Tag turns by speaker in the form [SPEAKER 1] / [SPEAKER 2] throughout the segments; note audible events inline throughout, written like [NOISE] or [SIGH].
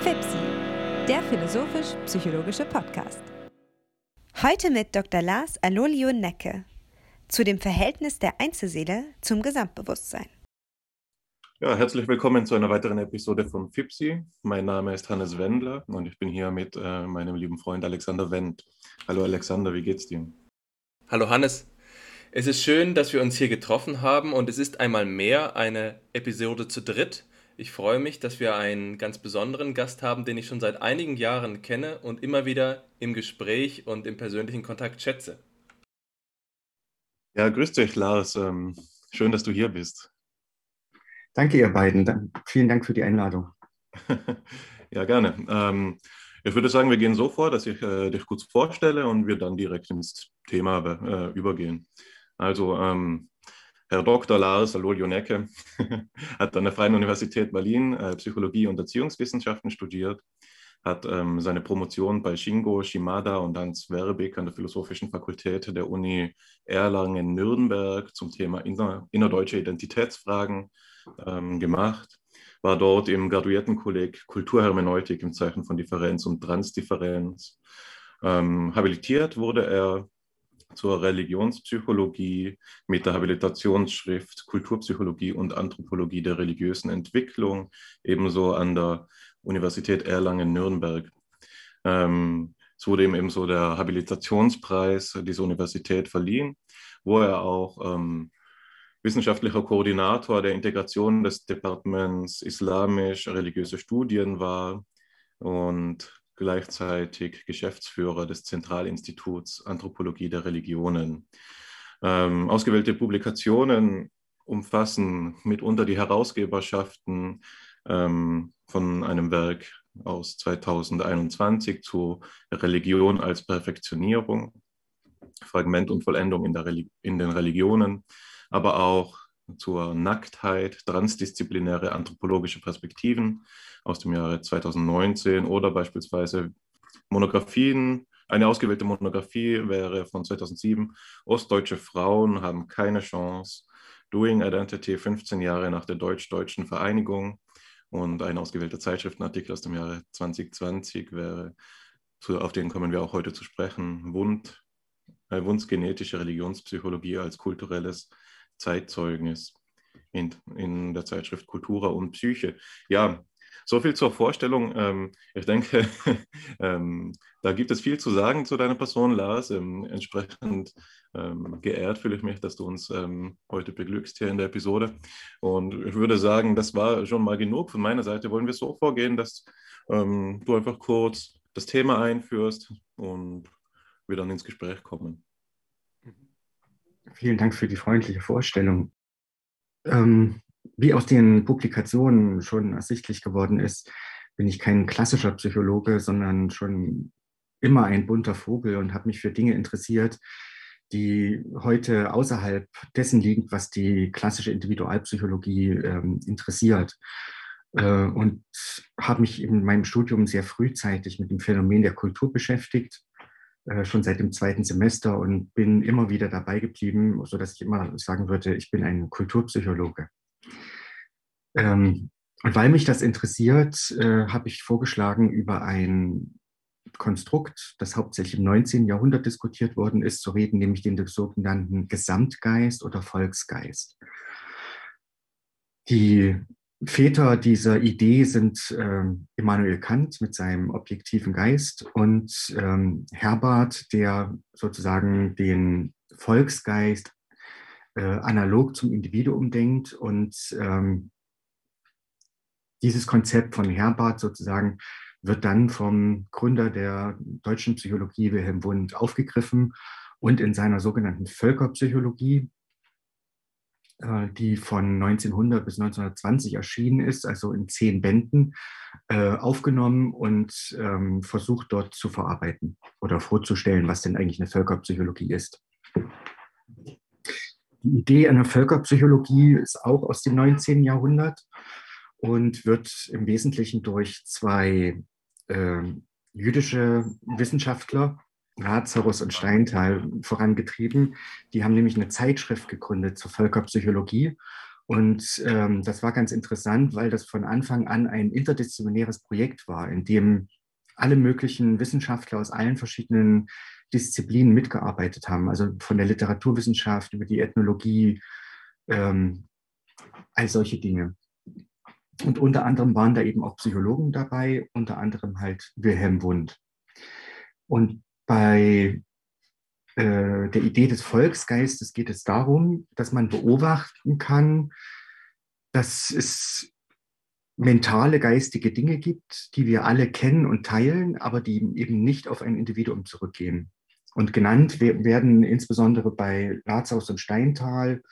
[SPEAKER 1] FIPSI, der philosophisch-psychologische Podcast. Heute mit Dr. Lars Alolio Necke zu dem Verhältnis der Einzelseele zum Gesamtbewusstsein.
[SPEAKER 2] Ja, herzlich willkommen zu einer weiteren Episode von FIPSI. Mein Name ist Hannes Wendler und ich bin hier mit äh, meinem lieben Freund Alexander Wendt. Hallo Alexander, wie geht's dir?
[SPEAKER 3] Hallo Hannes. Es ist schön, dass wir uns hier getroffen haben und es ist einmal mehr eine Episode zu dritt. Ich freue mich, dass wir einen ganz besonderen Gast haben, den ich schon seit einigen Jahren kenne und immer wieder im Gespräch und im persönlichen Kontakt schätze.
[SPEAKER 2] Ja, grüß dich, Lars. Ähm, schön, dass du hier bist.
[SPEAKER 4] Danke, ihr beiden. Vielen Dank für die Einladung. [LAUGHS]
[SPEAKER 2] ja, gerne. Ähm, ich würde sagen, wir gehen so vor, dass ich äh, dich kurz vorstelle und wir dann direkt ins Thema äh, übergehen. Also, ähm, Herr Dr. Lars Alolio-Necke [LAUGHS] hat an der Freien Universität Berlin äh, Psychologie und Erziehungswissenschaften studiert, hat ähm, seine Promotion bei Shingo Shimada und Hans Werbig an der Philosophischen Fakultät der Uni Erlangen-Nürnberg zum Thema inner, innerdeutsche Identitätsfragen ähm, gemacht, war dort im Graduiertenkolleg Kulturhermeneutik im Zeichen von Differenz und Transdifferenz. Ähm, habilitiert wurde er zur Religionspsychologie mit der Habilitationsschrift Kulturpsychologie und Anthropologie der religiösen Entwicklung, ebenso an der Universität Erlangen-Nürnberg. Ähm, es ebenso der Habilitationspreis dieser Universität verliehen, wo er auch ähm, wissenschaftlicher Koordinator der Integration des Departements Islamisch-religiöse Studien war und gleichzeitig Geschäftsführer des Zentralinstituts Anthropologie der Religionen. Ähm, ausgewählte Publikationen umfassen mitunter die Herausgeberschaften ähm, von einem Werk aus 2021 zu Religion als Perfektionierung, Fragment und Vollendung in, in den Religionen, aber auch zur Nacktheit, transdisziplinäre anthropologische Perspektiven aus dem Jahre 2019 oder beispielsweise Monographien. Eine ausgewählte Monographie wäre von 2007, Ostdeutsche Frauen haben keine Chance, Doing Identity 15 Jahre nach der deutsch-deutschen Vereinigung. Und ein ausgewählter Zeitschriftenartikel aus dem Jahre 2020 wäre, auf den kommen wir auch heute zu sprechen, Wund, äh, Wundsgenetische Religionspsychologie als kulturelles Zeitzeugnis in, in der Zeitschrift Kultura und Psyche. Ja, so viel zur Vorstellung. Ähm, ich denke, [LAUGHS] ähm, da gibt es viel zu sagen zu deiner Person, Lars. Ähm, entsprechend geehrt fühle ich mich, dass du uns heute beglückst hier in der Episode. Und ich würde sagen, das war schon mal genug von meiner Seite. Wollen wir so vorgehen, dass du einfach kurz das Thema einführst und wir dann ins Gespräch kommen.
[SPEAKER 4] Vielen Dank für die freundliche Vorstellung. Ähm, wie aus den Publikationen schon ersichtlich geworden ist, bin ich kein klassischer Psychologe, sondern schon immer ein bunter Vogel und habe mich für Dinge interessiert, die heute außerhalb dessen liegen, was die klassische Individualpsychologie ähm, interessiert. Äh, und habe mich in meinem Studium sehr frühzeitig mit dem Phänomen der Kultur beschäftigt schon seit dem zweiten Semester und bin immer wieder dabei geblieben, sodass ich immer sagen würde, ich bin ein Kulturpsychologe. Ähm, und weil mich das interessiert, äh, habe ich vorgeschlagen, über ein Konstrukt, das hauptsächlich im 19. Jahrhundert diskutiert worden ist, zu reden, nämlich den sogenannten Gesamtgeist oder Volksgeist. Die Väter dieser Idee sind ähm, Immanuel Kant mit seinem objektiven Geist und ähm, Herbert, der sozusagen den Volksgeist äh, analog zum Individuum denkt. Und ähm, dieses Konzept von Herbert sozusagen wird dann vom Gründer der deutschen Psychologie Wilhelm Wundt aufgegriffen und in seiner sogenannten Völkerpsychologie die von 1900 bis 1920 erschienen ist, also in zehn Bänden, äh, aufgenommen und ähm, versucht dort zu verarbeiten oder vorzustellen, was denn eigentlich eine Völkerpsychologie ist. Die Idee einer Völkerpsychologie ist auch aus dem 19. Jahrhundert und wird im Wesentlichen durch zwei äh, jüdische Wissenschaftler Lazarus und Steinthal vorangetrieben. Die haben nämlich eine Zeitschrift gegründet zur Völkerpsychologie Und ähm, das war ganz interessant, weil das von Anfang an ein interdisziplinäres Projekt war, in dem alle möglichen Wissenschaftler aus allen verschiedenen Disziplinen mitgearbeitet haben, also von der Literaturwissenschaft über die Ethnologie, ähm, all solche Dinge. Und unter anderem waren da eben auch Psychologen dabei, unter anderem halt Wilhelm Wundt. Und bei äh, der Idee des Volksgeistes geht es darum, dass man beobachten kann, dass es mentale, geistige Dinge gibt, die wir alle kennen und teilen, aber die eben nicht auf ein Individuum zurückgehen. Und genannt werden insbesondere bei Lazarus und Steintal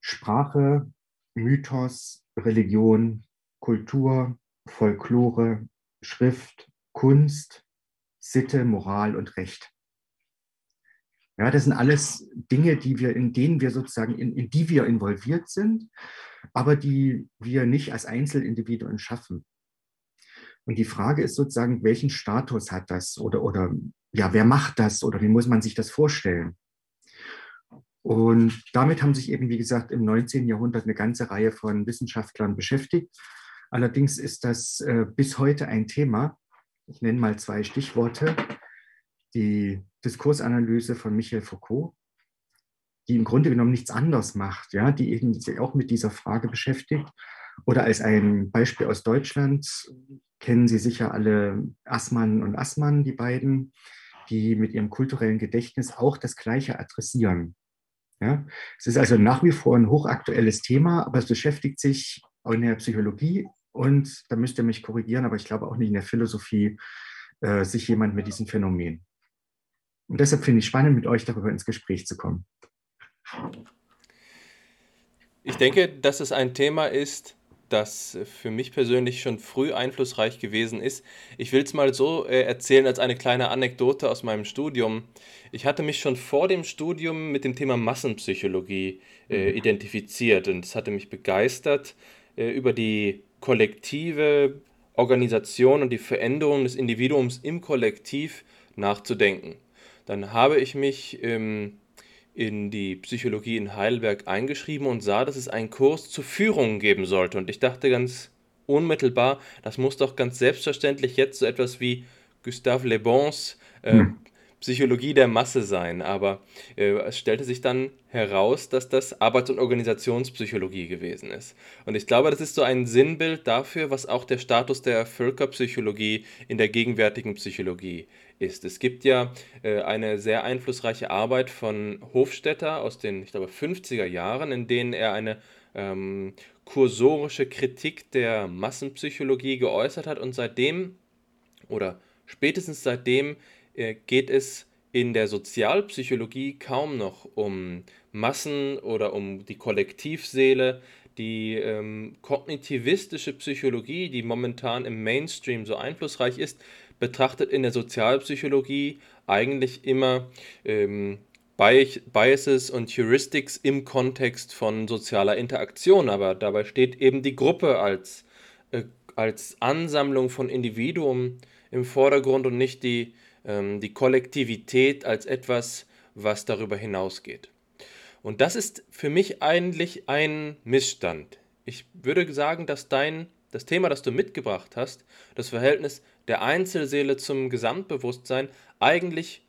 [SPEAKER 4] Sprache, Mythos, Religion, Kultur, Folklore, Schrift, Kunst, Sitte, Moral und Recht. Ja, das sind alles Dinge, die wir, in denen wir sozusagen, in, in die wir involviert sind, aber die wir nicht als Einzelindividuen schaffen. Und die Frage ist sozusagen, welchen Status hat das oder, oder ja, wer macht das oder wie muss man sich das vorstellen? Und damit haben sich eben, wie gesagt, im 19. Jahrhundert eine ganze Reihe von Wissenschaftlern beschäftigt. Allerdings ist das äh, bis heute ein Thema. Ich nenne mal zwei Stichworte. Die Diskursanalyse von Michel Foucault, die im Grunde genommen nichts anderes macht, ja, die eben sich auch mit dieser Frage beschäftigt. Oder als ein Beispiel aus Deutschland kennen Sie sicher alle Assmann und Assmann, die beiden, die mit ihrem kulturellen Gedächtnis auch das Gleiche adressieren. Ja? Es ist also nach wie vor ein hochaktuelles Thema, aber es beschäftigt sich auch in der Psychologie und da müsst ihr mich korrigieren, aber ich glaube auch nicht in der Philosophie, äh, sich jemand mit diesem Phänomen. Und deshalb finde ich spannend, mit euch darüber ins Gespräch zu kommen.
[SPEAKER 3] Ich denke, dass es ein Thema ist, das für mich persönlich schon früh einflussreich gewesen ist. Ich will es mal so äh, erzählen als eine kleine Anekdote aus meinem Studium. Ich hatte mich schon vor dem Studium mit dem Thema Massenpsychologie äh, mhm. identifiziert und es hatte mich begeistert, äh, über die kollektive Organisation und die Veränderung des Individuums im Kollektiv nachzudenken. Dann habe ich mich ähm, in die Psychologie in Heidelberg eingeschrieben und sah, dass es einen Kurs zur Führung geben sollte. Und ich dachte ganz unmittelbar, das muss doch ganz selbstverständlich jetzt so etwas wie Gustave Le Bons äh, hm. Psychologie der Masse sein, aber äh, es stellte sich dann heraus, dass das Arbeits- und Organisationspsychologie gewesen ist. Und ich glaube, das ist so ein Sinnbild dafür, was auch der Status der Völkerpsychologie in der gegenwärtigen Psychologie ist. Es gibt ja äh, eine sehr einflussreiche Arbeit von Hofstetter aus den, ich glaube, 50er Jahren, in denen er eine ähm, kursorische Kritik der Massenpsychologie geäußert hat und seitdem oder spätestens seitdem geht es in der Sozialpsychologie kaum noch um Massen oder um die Kollektivseele. Die ähm, kognitivistische Psychologie, die momentan im Mainstream so einflussreich ist, betrachtet in der Sozialpsychologie eigentlich immer ähm, Biases und Heuristics im Kontext von sozialer Interaktion, aber dabei steht eben die Gruppe als, äh, als Ansammlung von Individuen im Vordergrund und nicht die die Kollektivität als etwas, was darüber hinausgeht. Und das ist für mich eigentlich ein Missstand. Ich würde sagen, dass dein, das Thema, das du mitgebracht hast, das Verhältnis der Einzelseele zum Gesamtbewusstsein, eigentlich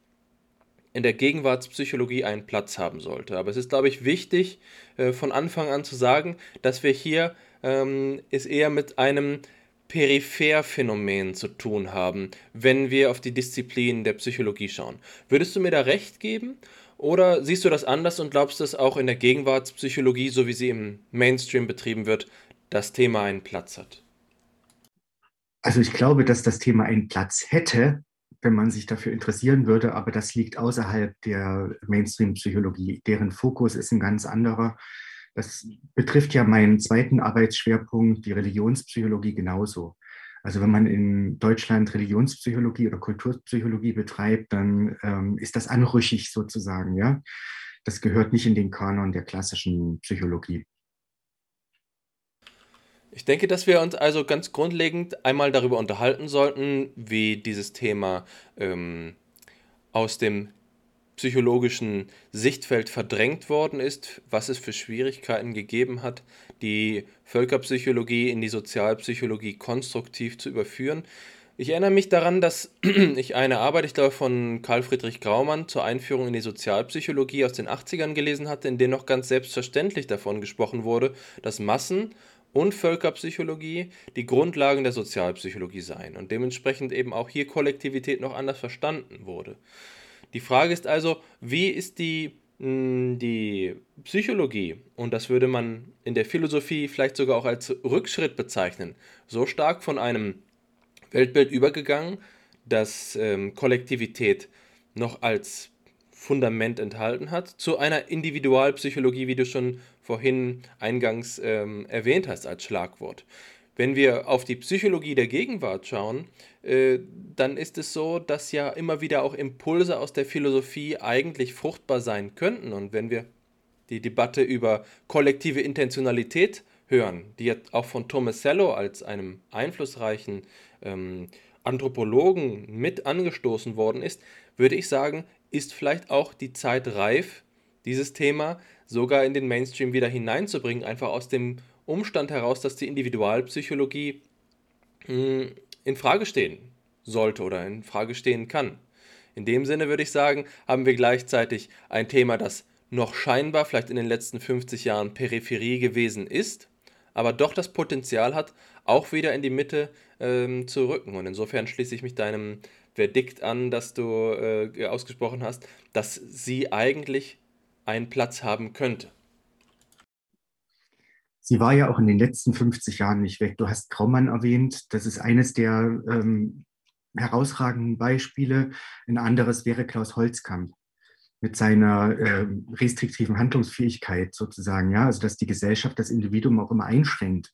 [SPEAKER 3] in der Gegenwartspsychologie einen Platz haben sollte. Aber es ist, glaube ich, wichtig, äh, von Anfang an zu sagen, dass wir hier ähm, es eher mit einem Peripherphänomen zu tun haben, wenn wir auf die Disziplin der Psychologie schauen. Würdest du mir da recht geben? Oder siehst du das anders und glaubst, dass auch in der Gegenwartspsychologie, so wie sie im Mainstream betrieben wird, das Thema einen Platz hat?
[SPEAKER 4] Also ich glaube, dass das Thema einen Platz hätte, wenn man sich dafür interessieren würde, aber das liegt außerhalb der Mainstream-Psychologie. Deren Fokus ist ein ganz anderer. Das betrifft ja meinen zweiten Arbeitsschwerpunkt, die Religionspsychologie, genauso. Also wenn man in Deutschland Religionspsychologie oder Kulturpsychologie betreibt, dann ähm, ist das anrüchig sozusagen, ja. Das gehört nicht in den Kanon der klassischen Psychologie.
[SPEAKER 3] Ich denke, dass wir uns also ganz grundlegend einmal darüber unterhalten sollten, wie dieses Thema ähm, aus dem psychologischen Sichtfeld verdrängt worden ist, was es für Schwierigkeiten gegeben hat, die Völkerpsychologie in die Sozialpsychologie konstruktiv zu überführen. Ich erinnere mich daran, dass [CLEARS THROAT] ich eine Arbeit, ich glaube, von Karl Friedrich Graumann zur Einführung in die Sozialpsychologie aus den 80ern gelesen hatte, in der noch ganz selbstverständlich davon gesprochen wurde, dass Massen- und Völkerpsychologie die Grundlagen der Sozialpsychologie seien und dementsprechend eben auch hier Kollektivität noch anders verstanden wurde. Die Frage ist also, wie ist die, hm, die Psychologie, und das würde man in der Philosophie vielleicht sogar auch als Rückschritt bezeichnen, so stark von einem Weltbild übergegangen, dass ähm, Kollektivität noch als Fundament enthalten hat, zu einer Individualpsychologie, wie du schon vorhin eingangs ähm, erwähnt hast als Schlagwort. Wenn wir auf die Psychologie der Gegenwart schauen, äh, dann ist es so, dass ja immer wieder auch Impulse aus der Philosophie eigentlich fruchtbar sein könnten. Und wenn wir die Debatte über kollektive Intentionalität hören, die jetzt auch von Tomasello als einem einflussreichen ähm, Anthropologen mit angestoßen worden ist, würde ich sagen, ist vielleicht auch die Zeit reif, dieses Thema sogar in den Mainstream wieder hineinzubringen, einfach aus dem Umstand heraus, dass die Individualpsychologie mh, hm, in Frage stehen sollte oder in Frage stehen kann. In dem Sinne würde ich sagen, haben wir gleichzeitig ein Thema, das noch scheinbar vielleicht in den letzten 50 Jahren Peripherie gewesen ist, aber doch das Potenzial hat, auch wieder in die Mitte ähm, zu rücken. Und insofern schließe ich mich deinem Verdikt an, das du äh, ausgesprochen hast, dass sie eigentlich einen Platz haben könnte.
[SPEAKER 4] Sie war ja auch in den letzten 50 Jahren nicht weg. Du hast Graumann erwähnt. Das ist eines der ähm, herausragenden Beispiele. Ein anderes wäre Klaus Holzkamp mit seiner äh, restriktiven Handlungsfähigkeit sozusagen, ja, also dass die Gesellschaft das Individuum auch immer einschränkt.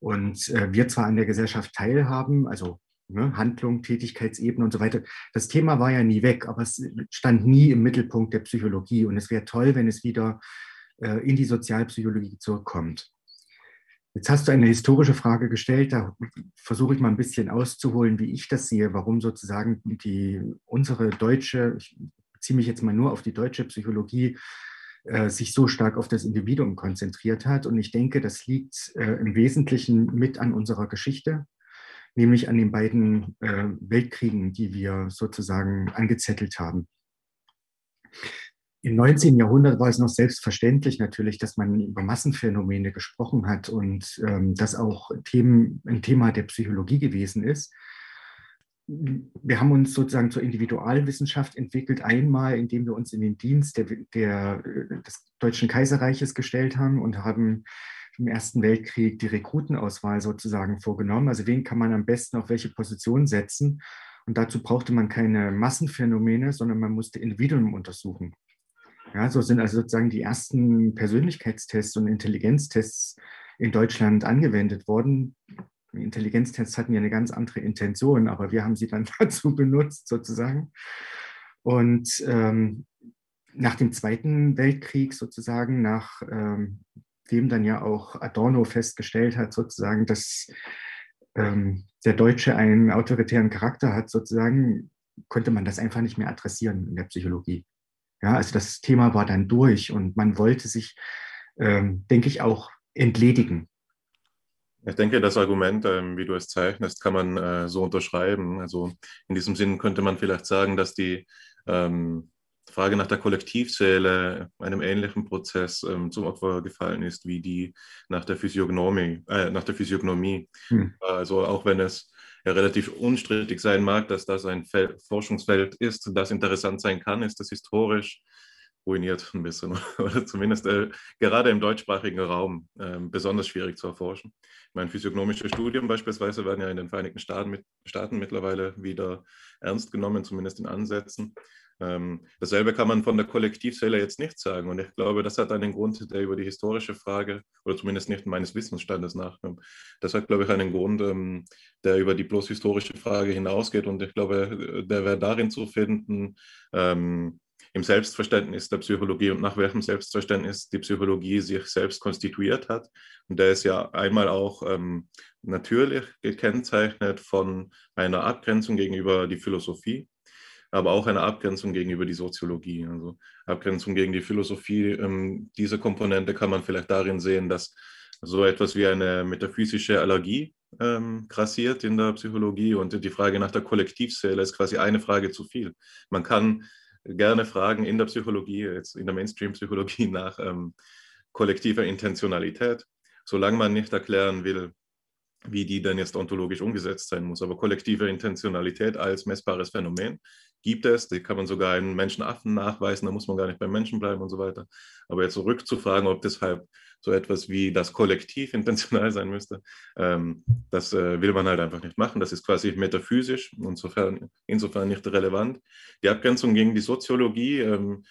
[SPEAKER 4] Und äh, wir zwar an der Gesellschaft teilhaben, also ne, Handlung, Tätigkeitsebene und so weiter. Das Thema war ja nie weg, aber es stand nie im Mittelpunkt der Psychologie. Und es wäre toll, wenn es wieder in die Sozialpsychologie zurückkommt. Jetzt hast du eine historische Frage gestellt, da versuche ich mal ein bisschen auszuholen, wie ich das sehe, warum sozusagen die, unsere deutsche, ich beziehe mich jetzt mal nur auf die deutsche Psychologie, äh, sich so stark auf das Individuum konzentriert hat. Und ich denke, das liegt äh, im Wesentlichen mit an unserer Geschichte, nämlich an den beiden äh, Weltkriegen, die wir sozusagen angezettelt haben. Im 19. Jahrhundert war es noch selbstverständlich natürlich, dass man über Massenphänomene gesprochen hat und ähm, das auch Themen, ein Thema der Psychologie gewesen ist wir haben uns sozusagen zur Individualwissenschaft entwickelt, einmal indem wir uns in den Dienst der, der, des Deutschen Kaiserreiches gestellt haben und haben im Ersten Weltkrieg die Rekrutenauswahl sozusagen vorgenommen. Also wen kann man am besten auf welche Position setzen? Und dazu brauchte man keine Massenphänomene, sondern man musste Individuen untersuchen. Ja, so sind also sozusagen die ersten Persönlichkeitstests und Intelligenztests in Deutschland angewendet worden. Intelligenztests hatten ja eine ganz andere Intention, aber wir haben sie dann [LAUGHS] dazu benutzt sozusagen. Und ähm, nach dem Zweiten Weltkrieg sozusagen, nach ähm, dann ja auch Adorno festgestellt hat, sozusagen, dass ähm, der Deutsche einen autoritären Charakter hat, sozusagen, konnte man das einfach nicht mehr adressieren in der Psychologie. Ja, also das Thema war dann durch und man wollte sich, ähm, denke ich, auch entledigen
[SPEAKER 2] ich denke, das Argument, ähm, wie du es zeichnest, kann man äh, so unterschreiben. Also in diesem Sinn könnte man vielleicht sagen, dass die ähm, Frage nach der Kollektivseele einem ähnlichen Prozess ähm, zum Opfer gefallen ist wie die nach der Physiognomie. Äh, nach der Physiognomie. Hm. Also auch wenn es ja relativ unstrittig sein mag, dass das ein Fel Forschungsfeld ist, das interessant sein kann, ist das historisch ruiniert ein bisschen [LAUGHS] oder zumindest äh, gerade im deutschsprachigen Raum äh, besonders schwierig zu erforschen. Ich meine, physiognomische Studien beispielsweise werden ja in den Vereinigten Staaten, mit, Staaten mittlerweile wieder ernst genommen, zumindest in Ansätzen. Ähm, dasselbe kann man von der Kollektivzelle jetzt nicht sagen. Und ich glaube, das hat einen Grund, der über die historische Frage, oder zumindest nicht meines Wissensstandes nachkommt. Das hat, glaube ich, einen Grund, ähm, der über die bloß historische Frage hinausgeht. Und ich glaube, der wäre darin zu finden, ähm, im Selbstverständnis der Psychologie und nach welchem Selbstverständnis die Psychologie sich selbst konstituiert hat. Und der ist ja einmal auch ähm, natürlich gekennzeichnet von einer Abgrenzung gegenüber die Philosophie. Aber auch eine Abgrenzung gegenüber die Soziologie, also Abgrenzung gegen die Philosophie. Ähm, diese Komponente kann man vielleicht darin sehen, dass so etwas wie eine metaphysische Allergie ähm, grassiert in der Psychologie und die Frage nach der Kollektivseele ist quasi eine Frage zu viel. Man kann gerne fragen in der Psychologie, jetzt in der Mainstream-Psychologie [LAUGHS] nach ähm, kollektiver Intentionalität, solange man nicht erklären will, wie die denn jetzt ontologisch umgesetzt sein muss. Aber kollektive Intentionalität als messbares Phänomen gibt es, die kann man sogar in Menschenaffen nachweisen, da muss man gar nicht beim Menschen bleiben und so weiter. Aber jetzt zurückzufragen, ob deshalb so etwas wie das Kollektiv [LAUGHS] intentional sein müsste, ähm, das äh, will man halt einfach nicht machen. Das ist quasi metaphysisch, insofern, insofern nicht relevant. Die Abgrenzung gegen die Soziologie, ähm,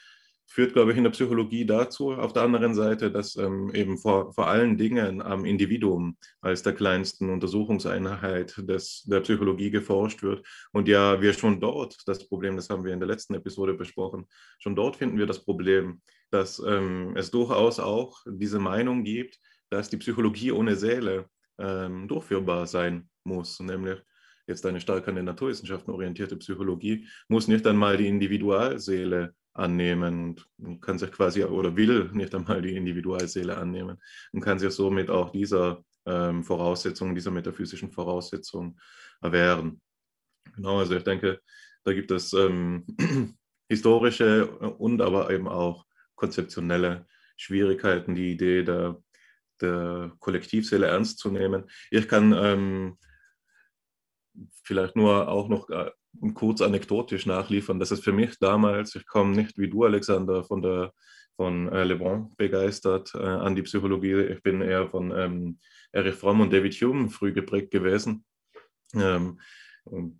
[SPEAKER 2] führt, glaube ich, in der Psychologie dazu, auf der anderen Seite, dass ähm, eben vor, vor allen Dingen am Individuum als der kleinsten Untersuchungseinheit des, der Psychologie geforscht wird. Und ja, wir schon dort, das Problem, das haben wir in der letzten Episode besprochen, schon dort finden wir das Problem, dass ähm, es durchaus auch diese Meinung gibt, dass die Psychologie ohne Seele ähm, durchführbar sein muss, nämlich jetzt eine stark an den Naturwissenschaften orientierte Psychologie, muss nicht einmal die Individualseele annehmen und kann sich quasi oder will nicht einmal die Individualseele annehmen und kann sich somit auch dieser ähm, Voraussetzung, dieser metaphysischen Voraussetzung erwehren. Genau, also ich denke, da gibt es ähm, [CLEARS THROAT] historische und aber eben auch konzeptionelle Schwierigkeiten, die Idee der, der Kollektivseele ernst zu nehmen. Ich kann ähm, vielleicht nur auch noch äh, kurz anekdotisch nachliefern, dass es für mich damals, ich komme nicht wie du, Alexander, von der von äh, Le Bon begeistert äh, an die Psychologie. Ich bin eher von ähm, Erich Fromm und David Hume früh geprägt gewesen, ähm,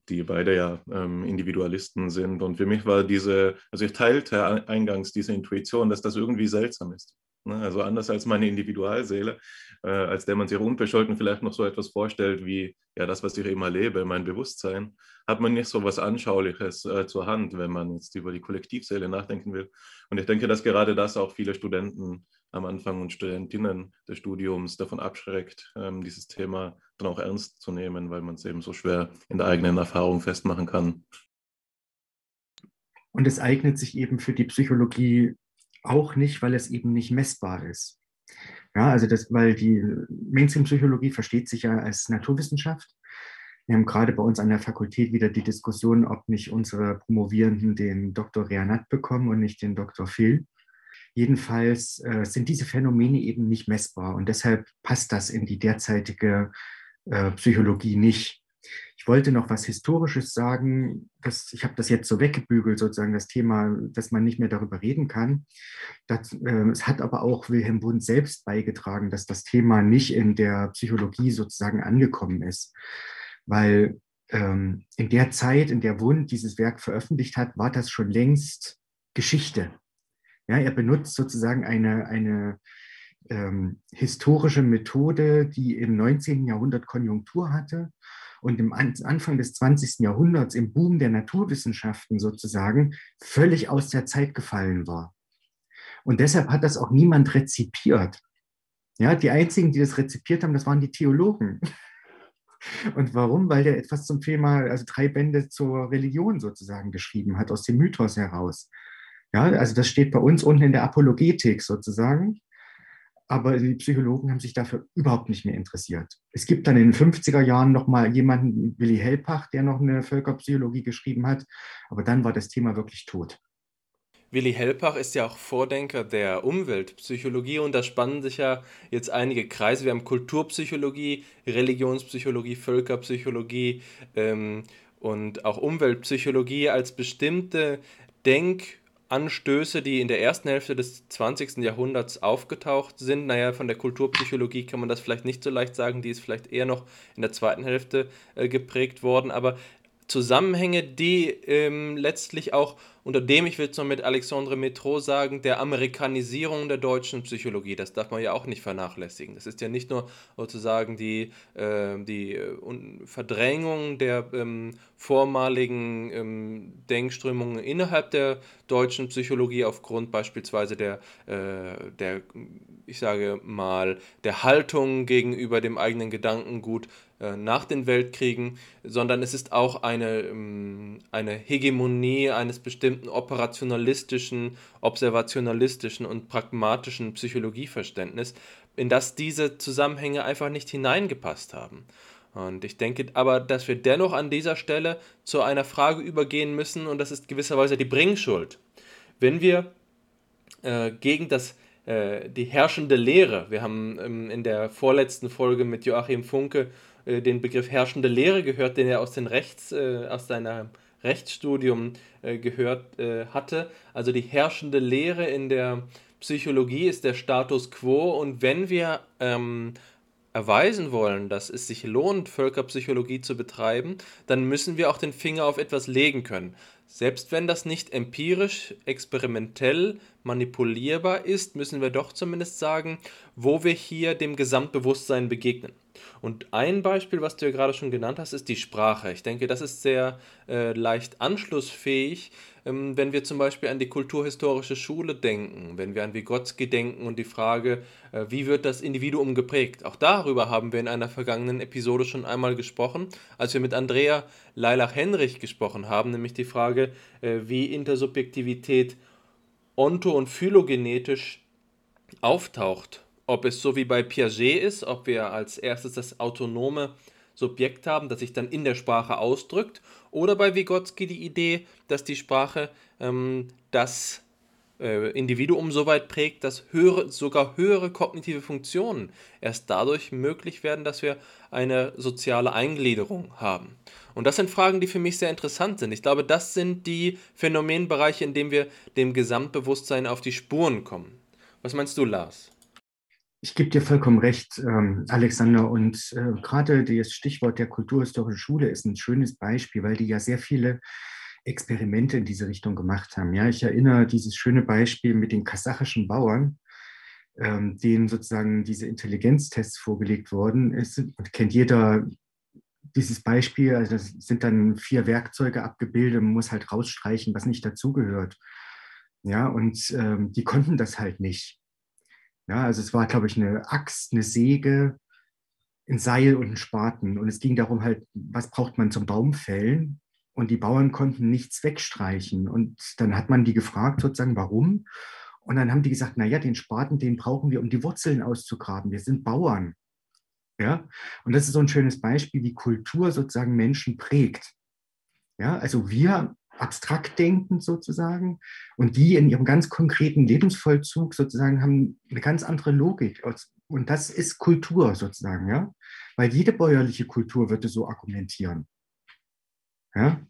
[SPEAKER 2] die beide ja ähm, Individualisten sind. Und für mich war diese, also ich teilte eingangs diese Intuition, dass das irgendwie seltsam ist. Ne? Also anders als meine Individualseele, äh, als der man sich unbescholten vielleicht noch so etwas vorstellt wie ja das, was ich immer lebe, mein Bewusstsein, hat man nicht so was Anschauliches äh, zur Hand, wenn man jetzt über die Kollektivseele nachdenken will. Und ich denke, dass gerade das auch viele Studenten am Anfang und Studentinnen des Studiums davon abschreckt, ähm, dieses Thema dann auch ernst zu nehmen, weil man es eben so schwer in der eigenen Erfahrung festmachen kann.
[SPEAKER 4] Und es eignet sich eben für die Psychologie auch nicht, weil es eben nicht messbar ist. Ja, also das, weil die Mainstream-Psychologie versteht sich ja als Naturwissenschaft. Wir haben gerade bei uns an der Fakultät wieder die Diskussion, ob nicht unsere Promovierenden den Dr. Reanat bekommen und nicht den Dr. Phil. Jedenfalls äh, sind diese Phänomene eben nicht messbar und deshalb passt das in die derzeitige äh, Psychologie nicht. Ich wollte noch was Historisches sagen. Das, ich habe das jetzt so weggebügelt, sozusagen das Thema, dass man nicht mehr darüber reden kann. Das, äh, es hat aber auch Wilhelm Wundt selbst beigetragen, dass das Thema nicht in der Psychologie sozusagen angekommen ist. Weil ähm, in der Zeit, in der Wundt dieses Werk veröffentlicht hat, war das schon längst Geschichte. Ja, er benutzt sozusagen eine, eine ähm, historische Methode, die im 19. Jahrhundert Konjunktur hatte und im Anfang des 20. Jahrhunderts, im Boom der Naturwissenschaften sozusagen, völlig aus der Zeit gefallen war. Und deshalb hat das auch niemand rezipiert. Ja, die einzigen, die das rezipiert haben, das waren die Theologen. [LAUGHS] Und warum? Weil der etwas zum Thema, also drei Bände zur Religion sozusagen geschrieben hat, aus dem Mythos heraus. Ja, also das steht bei uns unten in der Apologetik sozusagen aber die Psychologen haben sich dafür überhaupt nicht mehr interessiert. Es gibt dann in den 50er Jahren noch mal jemanden, Willi Hellpach, der noch eine Völkerpsychologie geschrieben hat, aber dann war das Thema wirklich tot.
[SPEAKER 3] Willi Hellpach ist ja auch Vordenker der Umweltpsychologie und da spannen sich ja jetzt einige Kreise. Wir haben Kulturpsychologie, Religionspsychologie, Völkerpsychologie ähm, und auch Umweltpsychologie als bestimmte Denk- Anstöße, die in der ersten Hälfte des 20. Jahrhunderts aufgetaucht sind. Naja, von der Kulturpsychologie kann man das vielleicht nicht so leicht sagen, die ist vielleicht eher noch in der zweiten Hälfte äh, geprägt worden, aber Zusammenhänge, die ähm, letztlich auch unter dem, ich will es noch mit Alexandre Metro sagen, der Amerikanisierung der deutschen Psychologie. Das darf man ja auch nicht vernachlässigen. Das ist ja nicht nur sozusagen die, äh, die Verdrängung der ähm, vormaligen ähm, Denkströmungen innerhalb der deutschen Psychologie aufgrund beispielsweise der, äh, der, ich sage mal, der Haltung gegenüber dem eigenen Gedankengut nach den Weltkriegen, sondern es ist auch eine, ähm, eine Hegemonie eines bestimmten operationalistischen, observationalistischen und pragmatischen Psychologieverständnisses, in das diese Zusammenhänge einfach nicht hineingepasst haben. Und ich denke aber, dass wir dennoch an dieser Stelle zu einer Frage übergehen müssen, und das ist gewisserweise die Bringschuld. Wenn wir äh, gegen das, äh, die herrschende Lehre, wir haben ähm, in der vorletzten Folge mit Joachim Funke äh, den Begriff herrschende Lehre gehört, den er aus, den Rechts, äh, aus seinem Rechtsstudium äh, gehört äh, hatte. Also die herrschende Lehre in der Psychologie ist der Status quo und wenn wir ähm, erweisen wollen, dass es sich lohnt, Völkerpsychologie zu betreiben, dann müssen wir auch den Finger auf etwas legen können. Selbst wenn das nicht empirisch, experimentell manipulierbar ist, müssen wir doch zumindest sagen, wo wir hier dem Gesamtbewusstsein begegnen. Und ein Beispiel, was du ja gerade schon genannt hast, ist die Sprache. Ich denke, das ist sehr äh, leicht anschlussfähig, wenn wir zum Beispiel an die kulturhistorische Schule denken, wenn wir an Vygotsky denken und die Frage, äh, wie wird das Individuum geprägt. Auch darüber haben wir in einer vergangenen Episode schon einmal gesprochen, als wir mit Andrea Leilach-Henrich gesprochen haben, nämlich die Frage, äh, wie Intersubjektivität onto- und phylogenetisch auftaucht ob es so wie bei Piaget ist, ob wir als erstes das autonome Subjekt haben, das sich dann in der Sprache ausdrückt, oder bei Vygotsky die Idee, dass die Sprache ähm, das äh, Individuum so weit prägt, dass höhere, sogar höhere kognitive Funktionen erst dadurch möglich werden, dass wir eine soziale Eingliederung haben. Und das sind Fragen, die für mich sehr interessant sind. Ich glaube, das sind die Phänomenbereiche, in denen wir dem Gesamtbewusstsein auf die Spuren kommen. Was meinst du, Lars?
[SPEAKER 4] Ich gebe dir vollkommen recht, ähm, Alexander. Und äh, gerade das Stichwort der kulturhistorischen Schule ist ein schönes Beispiel, weil die ja sehr viele Experimente in diese Richtung gemacht haben. Ja, ich erinnere dieses schöne Beispiel mit den kasachischen Bauern, ähm, denen sozusagen diese Intelligenztests vorgelegt wurden. Es kennt jeder dieses Beispiel. Also das sind dann vier Werkzeuge abgebildet. Man muss halt rausstreichen, was nicht dazugehört. Ja, und ähm, die konnten das halt nicht. Ja, also es war, glaube ich, eine Axt, eine Säge, ein Seil und ein Spaten. Und es ging darum halt, was braucht man zum Baumfällen? Und die Bauern konnten nichts wegstreichen. Und dann hat man die gefragt, sozusagen, warum? Und dann haben die gesagt, naja, den Spaten, den brauchen wir, um die Wurzeln auszugraben. Wir sind Bauern. Ja? Und das ist so ein schönes Beispiel, wie Kultur sozusagen Menschen prägt. Ja? Also wir abstrakt denkend sozusagen. Und die in ihrem ganz konkreten Lebensvollzug sozusagen haben eine ganz andere Logik. Und das ist Kultur sozusagen, ja. Weil jede bäuerliche Kultur würde so argumentieren. Ja.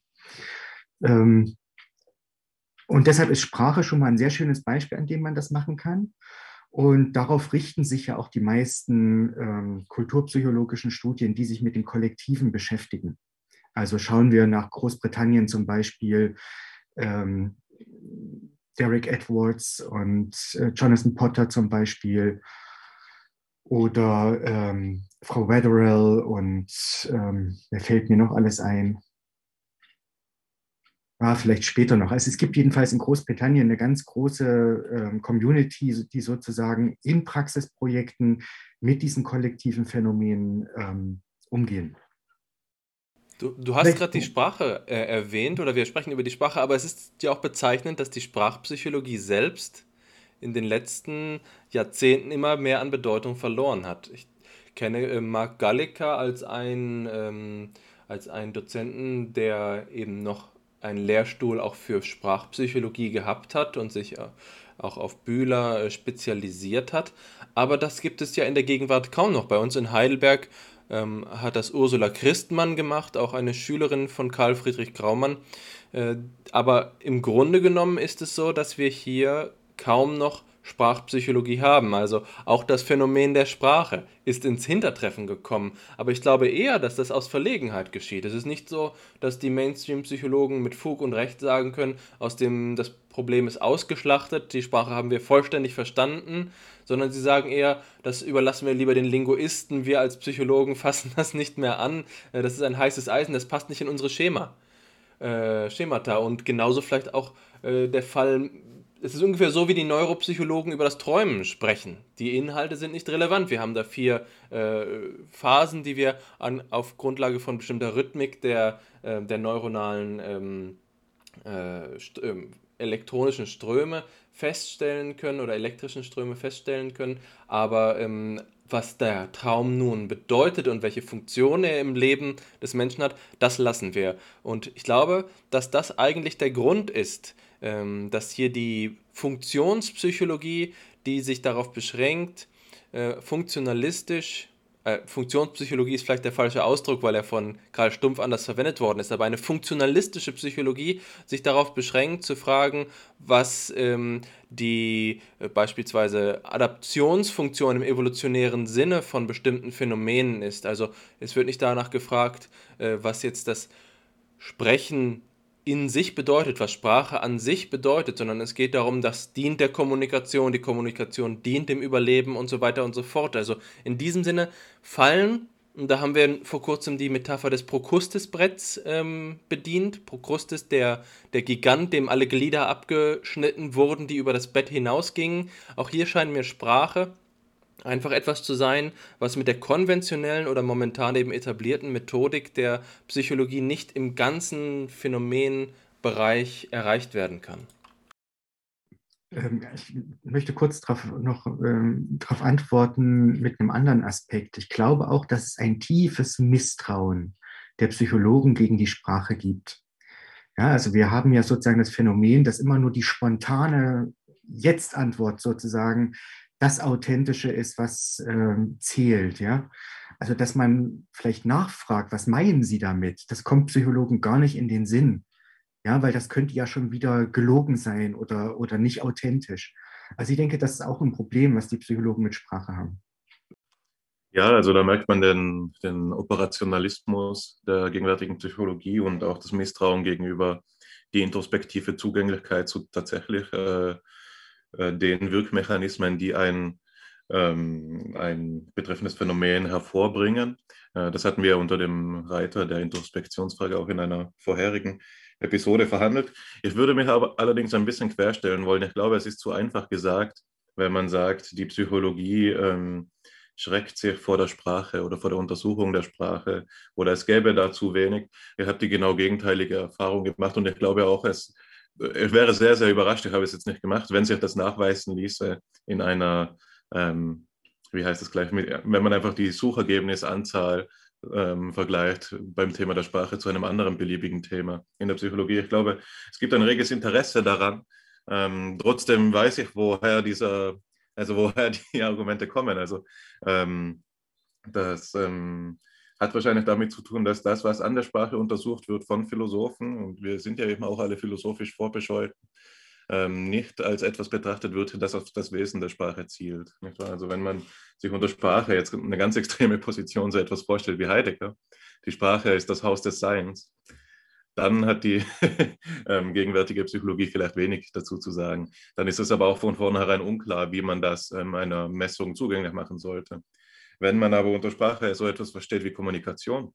[SPEAKER 4] Ähm, und deshalb ist Sprache schon mal ein sehr schönes Beispiel, an dem man das machen kann. Und darauf richten sich ja auch die meisten ähm, kulturpsychologischen Studien, die sich mit den Kollektiven beschäftigen. Also schauen wir nach Großbritannien zum Beispiel, ähm, Derek Edwards und äh, Jonathan Potter zum Beispiel oder ähm, Frau Wetherell und ähm, fällt mir noch alles ein? Ah, vielleicht später noch. Also es gibt jedenfalls in Großbritannien eine ganz große ähm, Community, die sozusagen in Praxisprojekten mit diesen kollektiven Phänomenen ähm, umgehen.
[SPEAKER 3] Du, du hast gerade die Sprache äh, erwähnt oder wir sprechen über die Sprache, aber es ist ja auch bezeichnend, dass die Sprachpsychologie selbst in den letzten Jahrzehnten immer mehr an Bedeutung verloren hat. Ich kenne äh, Mark Gallica als ein, ähm, als einen Dozenten, der eben noch einen Lehrstuhl auch für Sprachpsychologie gehabt hat und sich äh, auch auf Bühler äh, spezialisiert hat. Aber das gibt es ja in der Gegenwart kaum noch. Bei uns in Heidelberg ähm, hat das Ursula Christmann gemacht, auch eine Schülerin von Karl Friedrich Graumann. Äh, aber im Grunde genommen ist es so, dass wir hier kaum noch Sprachpsychologie haben. Also auch das Phänomen der Sprache ist ins Hintertreffen gekommen. Aber ich glaube eher, dass das aus Verlegenheit geschieht. Es ist nicht so, dass die Mainstream-Psychologen mit Fug und Recht sagen können, aus dem das Problem ist ausgeschlachtet, die Sprache haben wir vollständig verstanden, sondern sie sagen eher, das überlassen wir lieber den Linguisten, wir als Psychologen [LAUGHS] fassen das nicht mehr an, äh, das ist ein heißes Eisen, das passt nicht in unsere Schema, äh, Schemata. Und genauso vielleicht auch äh, der Fall es ist ungefähr so, wie die Neuropsychologen über das Träumen sprechen. Die Inhalte sind nicht relevant. Wir haben da vier äh, Phasen, die wir an, auf Grundlage von bestimmter Rhythmik der, äh, der neuronalen ähm, äh, st ähm, elektronischen Ströme feststellen können oder elektrischen Ströme feststellen können. Aber ähm, was der Traum nun bedeutet und welche Funktion er im Leben des Menschen hat, das lassen wir. Und ich glaube, dass das eigentlich der Grund ist, dass hier die Funktionspsychologie, die sich darauf beschränkt, äh, funktionalistisch, äh, Funktionspsychologie ist vielleicht der falsche Ausdruck, weil er von Karl Stumpf anders verwendet worden ist, aber eine funktionalistische Psychologie sich darauf beschränkt zu fragen, was ähm, die äh, beispielsweise Adaptionsfunktion im evolutionären Sinne von bestimmten Phänomenen ist. Also es wird nicht danach gefragt, äh, was jetzt das Sprechen in sich bedeutet, was Sprache an sich bedeutet, sondern es geht darum, das dient der Kommunikation, die Kommunikation dient dem Überleben und so weiter und so fort. Also in diesem Sinne fallen, und da haben wir vor kurzem die Metapher des Prokrustes-Bretts ähm, bedient. Prokrustes, der, der Gigant, dem alle Glieder abgeschnitten wurden, die über das Bett hinausgingen. Auch hier scheint mir Sprache einfach etwas zu sein, was mit der konventionellen oder momentan eben etablierten Methodik der Psychologie nicht im ganzen Phänomenbereich erreicht werden kann.
[SPEAKER 4] Ähm, ich möchte kurz darauf noch ähm, darauf antworten mit einem anderen Aspekt. Ich glaube auch, dass es ein tiefes Misstrauen der Psychologen gegen die Sprache gibt. Ja, also wir haben ja sozusagen das Phänomen, dass immer nur die spontane Jetzt-Antwort sozusagen das Authentische ist, was äh, zählt, ja. Also, dass man vielleicht nachfragt, was meinen Sie damit? Das kommt Psychologen gar nicht in den Sinn, ja, weil das könnte ja schon wieder gelogen sein oder, oder nicht authentisch. Also, ich denke, das ist auch ein Problem, was die Psychologen mit Sprache haben.
[SPEAKER 2] Ja, also da merkt man den, den Operationalismus der gegenwärtigen Psychologie und auch das Misstrauen gegenüber die introspektive Zugänglichkeit zu tatsächlich äh, den Wirkmechanismen, die ein, ähm, ein betreffendes Phänomen hervorbringen. Äh, das hatten wir unter dem Reiter der Introspektionsfrage auch in einer vorherigen Episode verhandelt. Ich würde mich aber allerdings ein bisschen querstellen wollen. Ich glaube, es ist zu einfach gesagt, wenn man sagt, die Psychologie ähm, schreckt sich vor der Sprache oder vor der Untersuchung der Sprache oder es gäbe da zu wenig. Ich habe die genau gegenteilige Erfahrung gemacht und ich glaube auch, es ich wäre sehr, sehr überrascht, ich habe es jetzt nicht gemacht, wenn sich das nachweisen ließe in einer, ähm, wie heißt das gleich, wenn man einfach die Suchergebnisanzahl ähm, vergleicht beim Thema der Sprache zu einem anderen beliebigen Thema in der Psychologie. Ich glaube, es gibt ein reges Interesse daran. Ähm, trotzdem weiß ich, woher dieser, also woher [LAUGHS] die Argumente kommen. Also ähm, das ähm, hat wahrscheinlich damit zu tun, dass das, was an der Sprache untersucht wird von Philosophen, und wir sind ja eben auch alle philosophisch vorbescheut, ähm, nicht als etwas betrachtet wird, das auf das Wesen der Sprache zielt. Also wenn man sich unter Sprache jetzt eine ganz extreme Position so etwas vorstellt wie Heidegger, die Sprache ist das Haus des Seins, dann hat die [LAUGHS] ähm, gegenwärtige Psychologie vielleicht wenig dazu zu sagen. Dann ist es aber auch von vornherein unklar, wie man das ähm, einer Messung zugänglich machen sollte. Wenn man aber unter Sprache so etwas versteht wie Kommunikation,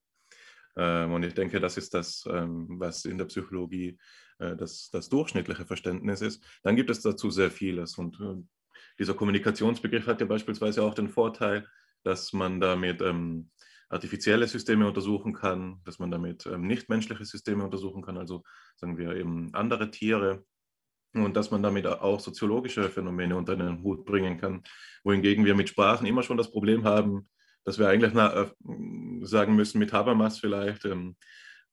[SPEAKER 2] ähm, und ich denke, das ist das, ähm, was in der Psychologie äh, das, das durchschnittliche Verständnis ist, dann gibt es dazu sehr vieles. Und äh, dieser Kommunikationsbegriff hat ja beispielsweise auch den Vorteil, dass man damit ähm, artifizielle Systeme untersuchen kann, dass man damit ähm, nichtmenschliche Systeme untersuchen kann, also sagen wir eben andere Tiere und dass man damit auch soziologische Phänomene unter den Hut bringen kann, wohingegen wir mit Sprachen immer schon das Problem haben, dass wir eigentlich äh, sagen müssen, mit Habermas vielleicht, ähm,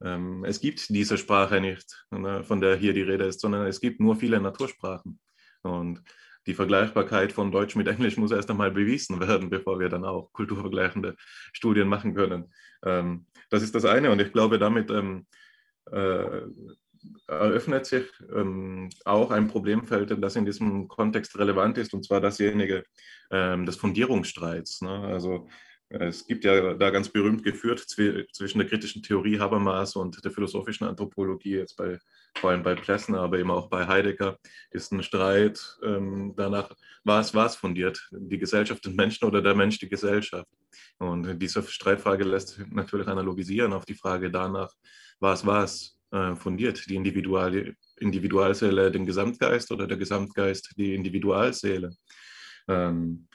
[SPEAKER 2] ähm, es gibt diese Sprache nicht, ne, von der hier die Rede ist, sondern es gibt nur viele Natursprachen. Und die Vergleichbarkeit von Deutsch mit Englisch muss erst einmal bewiesen werden, bevor wir dann auch kulturvergleichende Studien machen können. Ähm, das ist das eine und ich glaube, damit ähm, äh, eröffnet sich ähm, auch ein Problemfeld, das in diesem Kontext relevant ist, und zwar dasjenige ähm, des Fundierungsstreits. Ne? Also es gibt ja da ganz berühmt geführt zwischen der kritischen Theorie Habermas und der philosophischen Anthropologie, jetzt bei, vor allem bei Plessner, aber eben auch bei Heidegger, ist ein Streit ähm, danach, was was fundiert, die Gesellschaft den Menschen oder der Mensch die Gesellschaft. Und diese Streitfrage lässt sich natürlich analogisieren auf die Frage danach, was was äh, fundiert, die Individual Individualseele den Gesamtgeist oder der Gesamtgeist die Individualseele. Ähm,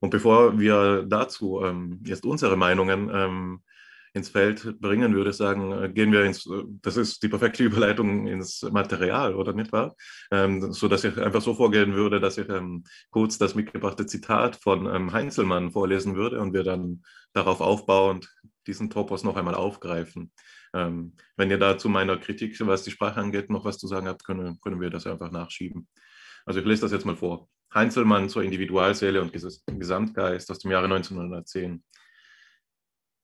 [SPEAKER 2] und bevor wir dazu ähm, jetzt unsere Meinungen ähm, ins Feld bringen, würde ich sagen, äh, gehen wir ins, das ist die perfekte Überleitung ins Material, oder nicht wahr? Ähm, so dass ich einfach so vorgehen würde, dass ich ähm, kurz das mitgebrachte Zitat von ähm, Heinzelmann vorlesen würde und wir dann darauf aufbauend diesen Topos noch einmal aufgreifen. Ähm, wenn ihr da zu meiner Kritik, was die Sprache angeht, noch was zu sagen habt, können, können wir das einfach nachschieben. Also ich lese das jetzt mal vor. Heinzelmann zur Individualseele und Gesamtgeist aus dem Jahre 1910.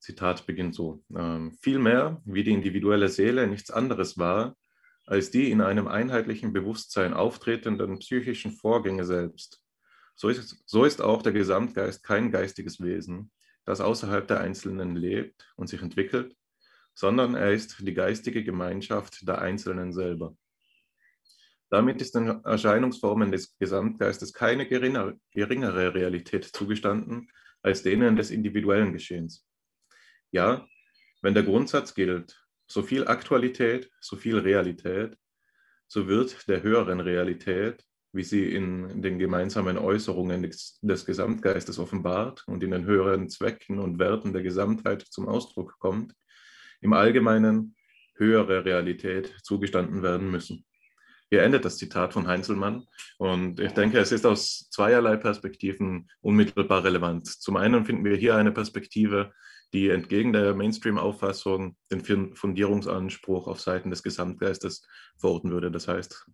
[SPEAKER 2] Zitat beginnt so. Ähm, vielmehr, wie die individuelle Seele nichts anderes war, als die in einem einheitlichen Bewusstsein auftretenden psychischen Vorgänge selbst. So ist, so ist auch der Gesamtgeist kein geistiges Wesen, das außerhalb der Einzelnen lebt und sich entwickelt, sondern er ist die geistige Gemeinschaft der Einzelnen selber. Damit ist den Erscheinungsformen des Gesamtgeistes keine geringere, Realität zugestanden als denen des individuellen Geschehens. Ja, wenn der Grundsatz gilt, so viel Aktualität, so viel Realität, so wird der höheren Realität, wie sie in den gemeinsamen Äußerungen des, des, Gesamtgeistes offenbart und in den höheren Zwecken und Werten der Gesamtheit zum Ausdruck kommt, im Allgemeinen höhere Realität zugestanden werden müssen. Hier endet das Zitat von Heinzelmann und ich denke, es ist aus zweierlei Perspektiven unmittelbar relevant. Zum einen finden wir hier eine Perspektive, die entgegen der Mainstream-Auffassung den Fundierungsanspruch auf Seiten des Gesamtgeistes verorten würde. Das heißt,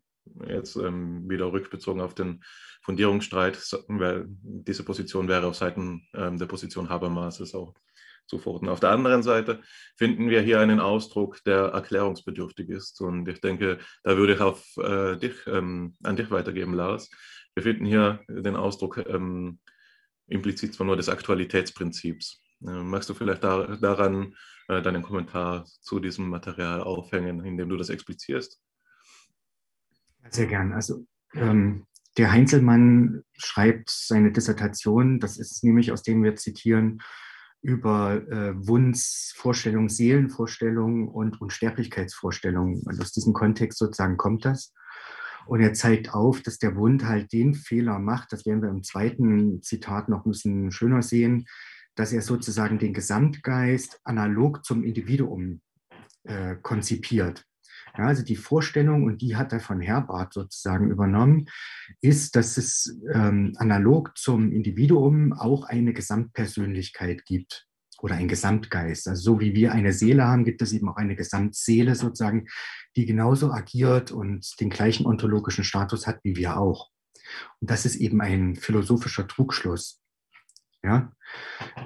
[SPEAKER 2] jetzt ähm, wieder rückbezogen auf den Fundierungsstreit, diese Position wäre auf Seiten ähm, der Position Habermases auch zu verorten. Auf der anderen Seite finden wir hier einen Ausdruck, der erklärungsbedürftig ist. Und ich denke, da würde ich auf äh, dich, ähm, an dich weitergeben, Lars. Wir finden hier den Ausdruck ähm, implizit zwar nur des Aktualitätsprinzips. Äh, magst du vielleicht da, daran äh, deinen Kommentar zu diesem Material aufhängen, indem du das explizierst?
[SPEAKER 4] Sehr gern. Also ähm, der Heinzelmann schreibt seine Dissertation, das ist nämlich, aus dem wir zitieren, über äh, Wunschvorstellungen, Seelenvorstellungen und Unsterblichkeitsvorstellungen. Und aus diesem Kontext sozusagen kommt das. Und er zeigt auf, dass der Wund halt den Fehler macht, das werden wir im zweiten Zitat noch ein bisschen schöner sehen, dass er sozusagen den Gesamtgeist analog zum Individuum äh, konzipiert. Ja, also die Vorstellung, und die hat er von Herbart sozusagen übernommen, ist, dass es ähm, analog zum Individuum auch eine Gesamtpersönlichkeit gibt oder ein Gesamtgeist. Also so wie wir eine Seele haben, gibt es eben auch eine Gesamtseele sozusagen, die genauso agiert und den gleichen ontologischen Status hat wie wir auch. Und das ist eben ein philosophischer Trugschluss. Ja?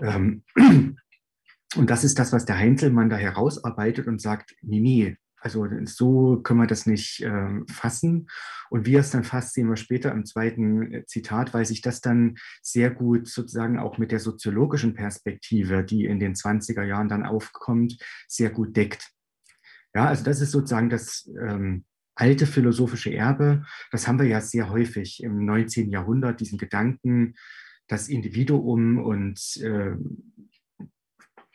[SPEAKER 4] Ähm, [CLEARS THROAT] und das ist das, was der Heinzelmann da herausarbeitet und sagt, nee, nee, also so können wir das nicht äh, fassen. Und wie er es dann fasst, sehen wir später im zweiten äh, Zitat, weil sich das dann sehr gut sozusagen auch mit der soziologischen Perspektive, die in den 20er Jahren dann aufkommt, sehr gut deckt. Ja, also das ist sozusagen das ähm, alte philosophische Erbe. Das haben wir ja sehr häufig im 19. Jahrhundert, diesen Gedanken, das Individuum und äh,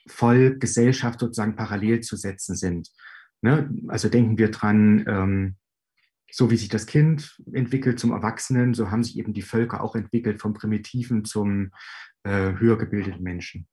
[SPEAKER 4] Volk, Gesellschaft sozusagen parallel zu setzen sind. Ne? Also denken wir dran, ähm, so wie sich das Kind entwickelt zum Erwachsenen, so haben sich eben die Völker auch entwickelt vom Primitiven zum äh, höher gebildeten Menschen.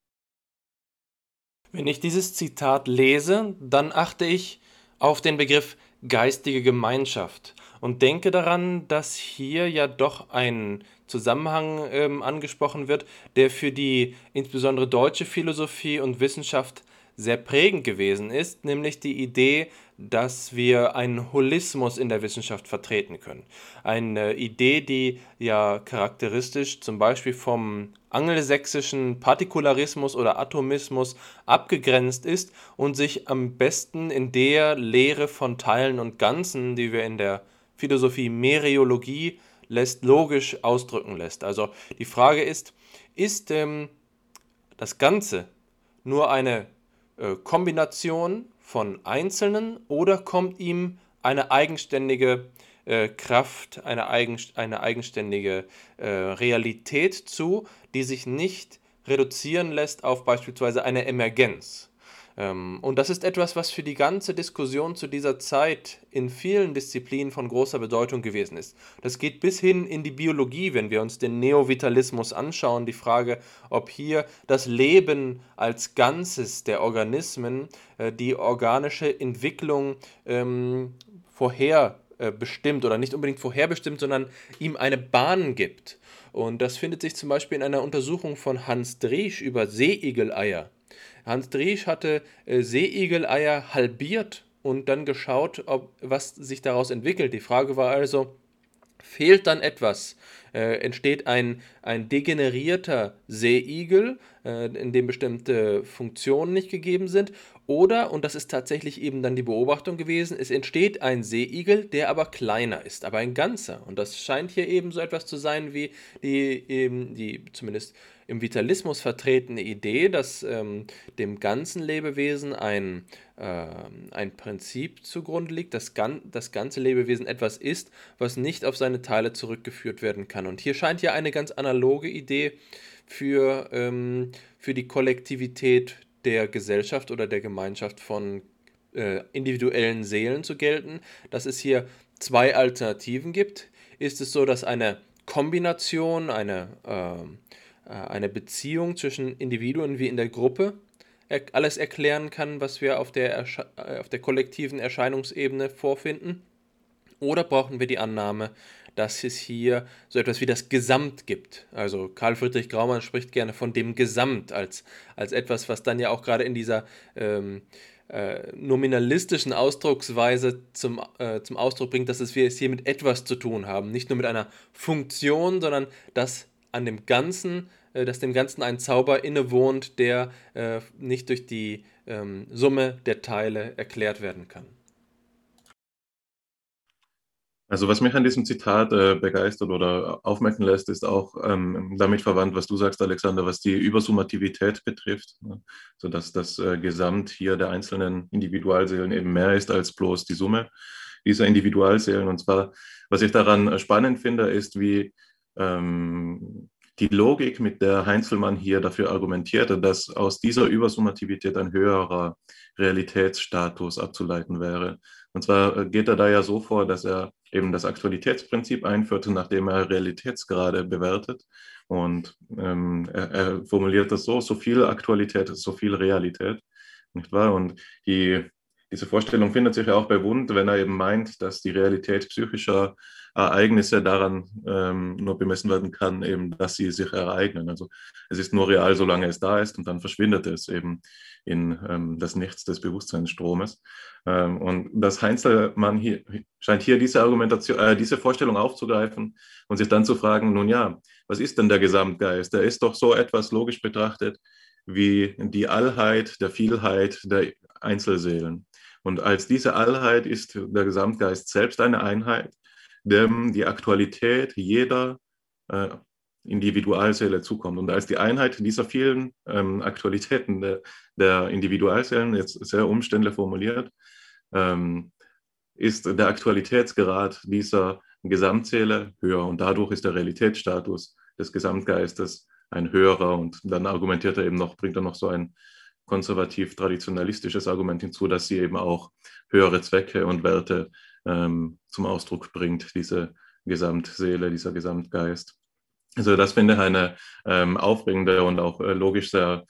[SPEAKER 3] Wenn ich dieses Zitat lese, dann achte ich auf den Begriff geistige Gemeinschaft und denke daran, dass hier ja doch ein Zusammenhang ähm, angesprochen wird, der für die insbesondere deutsche Philosophie und Wissenschaft sehr prägend gewesen ist, nämlich die Idee, dass wir einen Holismus in der Wissenschaft vertreten können. Eine Idee, die ja charakteristisch zum Beispiel vom angelsächsischen Partikularismus oder Atomismus abgegrenzt ist und sich am besten in der Lehre von Teilen und Ganzen, die wir in der Philosophie Meriologie lässt, logisch ausdrücken lässt. Also die Frage ist, ist ähm, das Ganze nur eine äh, Kombination von Einzelnen oder kommt ihm eine eigenständige äh, Kraft, eine, eigen, eine eigenständige äh, Realität zu, die sich nicht reduzieren lässt auf beispielsweise eine Emergenz. Ähm, und das ist etwas, was für die ganze Diskussion zu dieser Zeit in vielen Disziplinen von großer Bedeutung gewesen ist. Das geht bis hin in die Biologie, wenn wir uns den Neovitalismus anschauen, die Frage, ob hier das Leben als Ganzes der Organismen äh, die organische Entwicklung ähm, vorherbestimmt oder nicht unbedingt vorherbestimmt, sondern ihm eine Bahn gibt. Und das findet sich zum Beispiel in einer Untersuchung von Hans Driesch über Seeigel-Eier. Hans Driesch hatte äh, Seeigel-Eier halbiert und dann geschaut, ob, was sich daraus entwickelt. Die Frage war also, fehlt dann etwas? Äh, entsteht ein, ein degenerierter Seeigel, äh, in dem bestimmte Funktionen nicht gegeben sind? Oder, und das ist tatsächlich eben dann die Beobachtung gewesen, es entsteht ein Seeigel, der aber kleiner ist, aber ein ganzer. Und das scheint hier eben so etwas zu sein wie die, eben die zumindest im Vitalismus vertretene Idee, dass ähm, dem ganzen Lebewesen ein, äh, ein Prinzip zugrunde liegt, dass gan das ganze Lebewesen etwas ist, was nicht auf seine Teile zurückgeführt werden kann. Und hier scheint ja eine ganz analoge Idee für, ähm, für die Kollektivität der Gesellschaft oder der Gemeinschaft von äh, individuellen Seelen zu gelten, dass es hier zwei Alternativen gibt. Ist es so, dass eine Kombination, eine, äh, eine Beziehung zwischen Individuen wie in der Gruppe alles erklären kann, was wir auf der, äh, auf der kollektiven Erscheinungsebene vorfinden? Oder brauchen wir die Annahme, dass es hier so etwas wie das Gesamt gibt. Also Karl Friedrich Graumann spricht gerne von dem Gesamt als, als etwas, was dann ja auch gerade in dieser ähm, äh, nominalistischen Ausdrucksweise zum, äh, zum Ausdruck bringt, dass es wir es hier mit etwas zu tun haben. Nicht nur mit einer Funktion, sondern dass an dem Ganzen, äh, dass dem Ganzen ein Zauber innewohnt, der äh, nicht durch die ähm, Summe der Teile erklärt werden kann.
[SPEAKER 2] Also was mich an diesem Zitat äh, begeistert oder aufmerken lässt, ist auch ähm, damit verwandt, was du sagst, Alexander, was die Übersummativität betrifft, ne? sodass das äh, Gesamt hier der einzelnen Individualseelen eben mehr ist als bloß die Summe dieser Individualseelen. Und zwar, was ich daran äh, spannend finde, ist, wie ähm, die Logik, mit der Heinzelmann hier dafür argumentierte, dass aus dieser Übersummativität ein höherer Realitätsstatus abzuleiten wäre. Und zwar äh, geht er da ja so vor, dass er eben das Aktualitätsprinzip einführte, nachdem er Realitätsgrade bewertet. Und ähm, er, er, formuliert das so, so viel Aktualität ist so viel Realität. Nicht wahr? Und die, diese Vorstellung findet sich ja auch bei Wundt, wenn er eben meint, dass die Realität psychischer Ereignisse daran ähm, nur bemessen werden kann, eben, dass sie sich ereignen. Also es ist nur real, solange es da ist und dann verschwindet es eben in ähm, das Nichts des Bewusstseinsstromes. Ähm, und das Heinzelmann hier, scheint hier diese Argumentation, äh, diese Vorstellung aufzugreifen und sich dann zu fragen, nun ja, was ist denn der Gesamtgeist? Der ist doch so etwas logisch betrachtet wie die Allheit der Vielheit der Einzelseelen. Und als diese Allheit ist der Gesamtgeist selbst eine Einheit, dem die Aktualität jeder äh, Individualseele zukommt. Und als die Einheit dieser vielen ähm, Aktualitäten der, der, Individualseelen, jetzt sehr umständlich formuliert, ähm, ist der Aktualitätsgrad dieser Gesamtseele höher und dadurch ist der Realitätsstatus des Gesamtgeistes ein höherer und dann argumentiert er eben noch, bringt er noch so ein konservativ-traditionalistisches Argument hinzu, dass sie eben auch höhere Zwecke und Werte ähm, zum Ausdruck bringt, diese Gesamtseele, dieser Gesamtgeist. Also das finde ich eine ähm, aufregende und auch äh, logisch sehr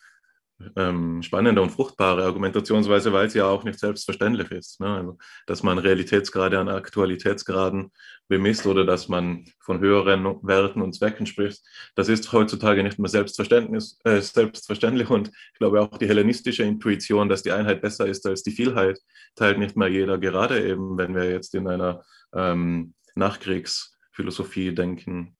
[SPEAKER 2] ähm, spannende und fruchtbare Argumentationsweise, weil sie ja auch nicht selbstverständlich ist. Ne? Also, dass man Realitätsgrade an Aktualitätsgraden bemisst oder dass man von höheren Werten und Zwecken spricht, das ist heutzutage nicht mehr selbstverständlich, äh, selbstverständlich. Und ich glaube auch die hellenistische Intuition, dass die Einheit besser ist als die Vielheit, teilt nicht mehr jeder, gerade eben, wenn wir jetzt in einer ähm, Nachkriegsphilosophie denken.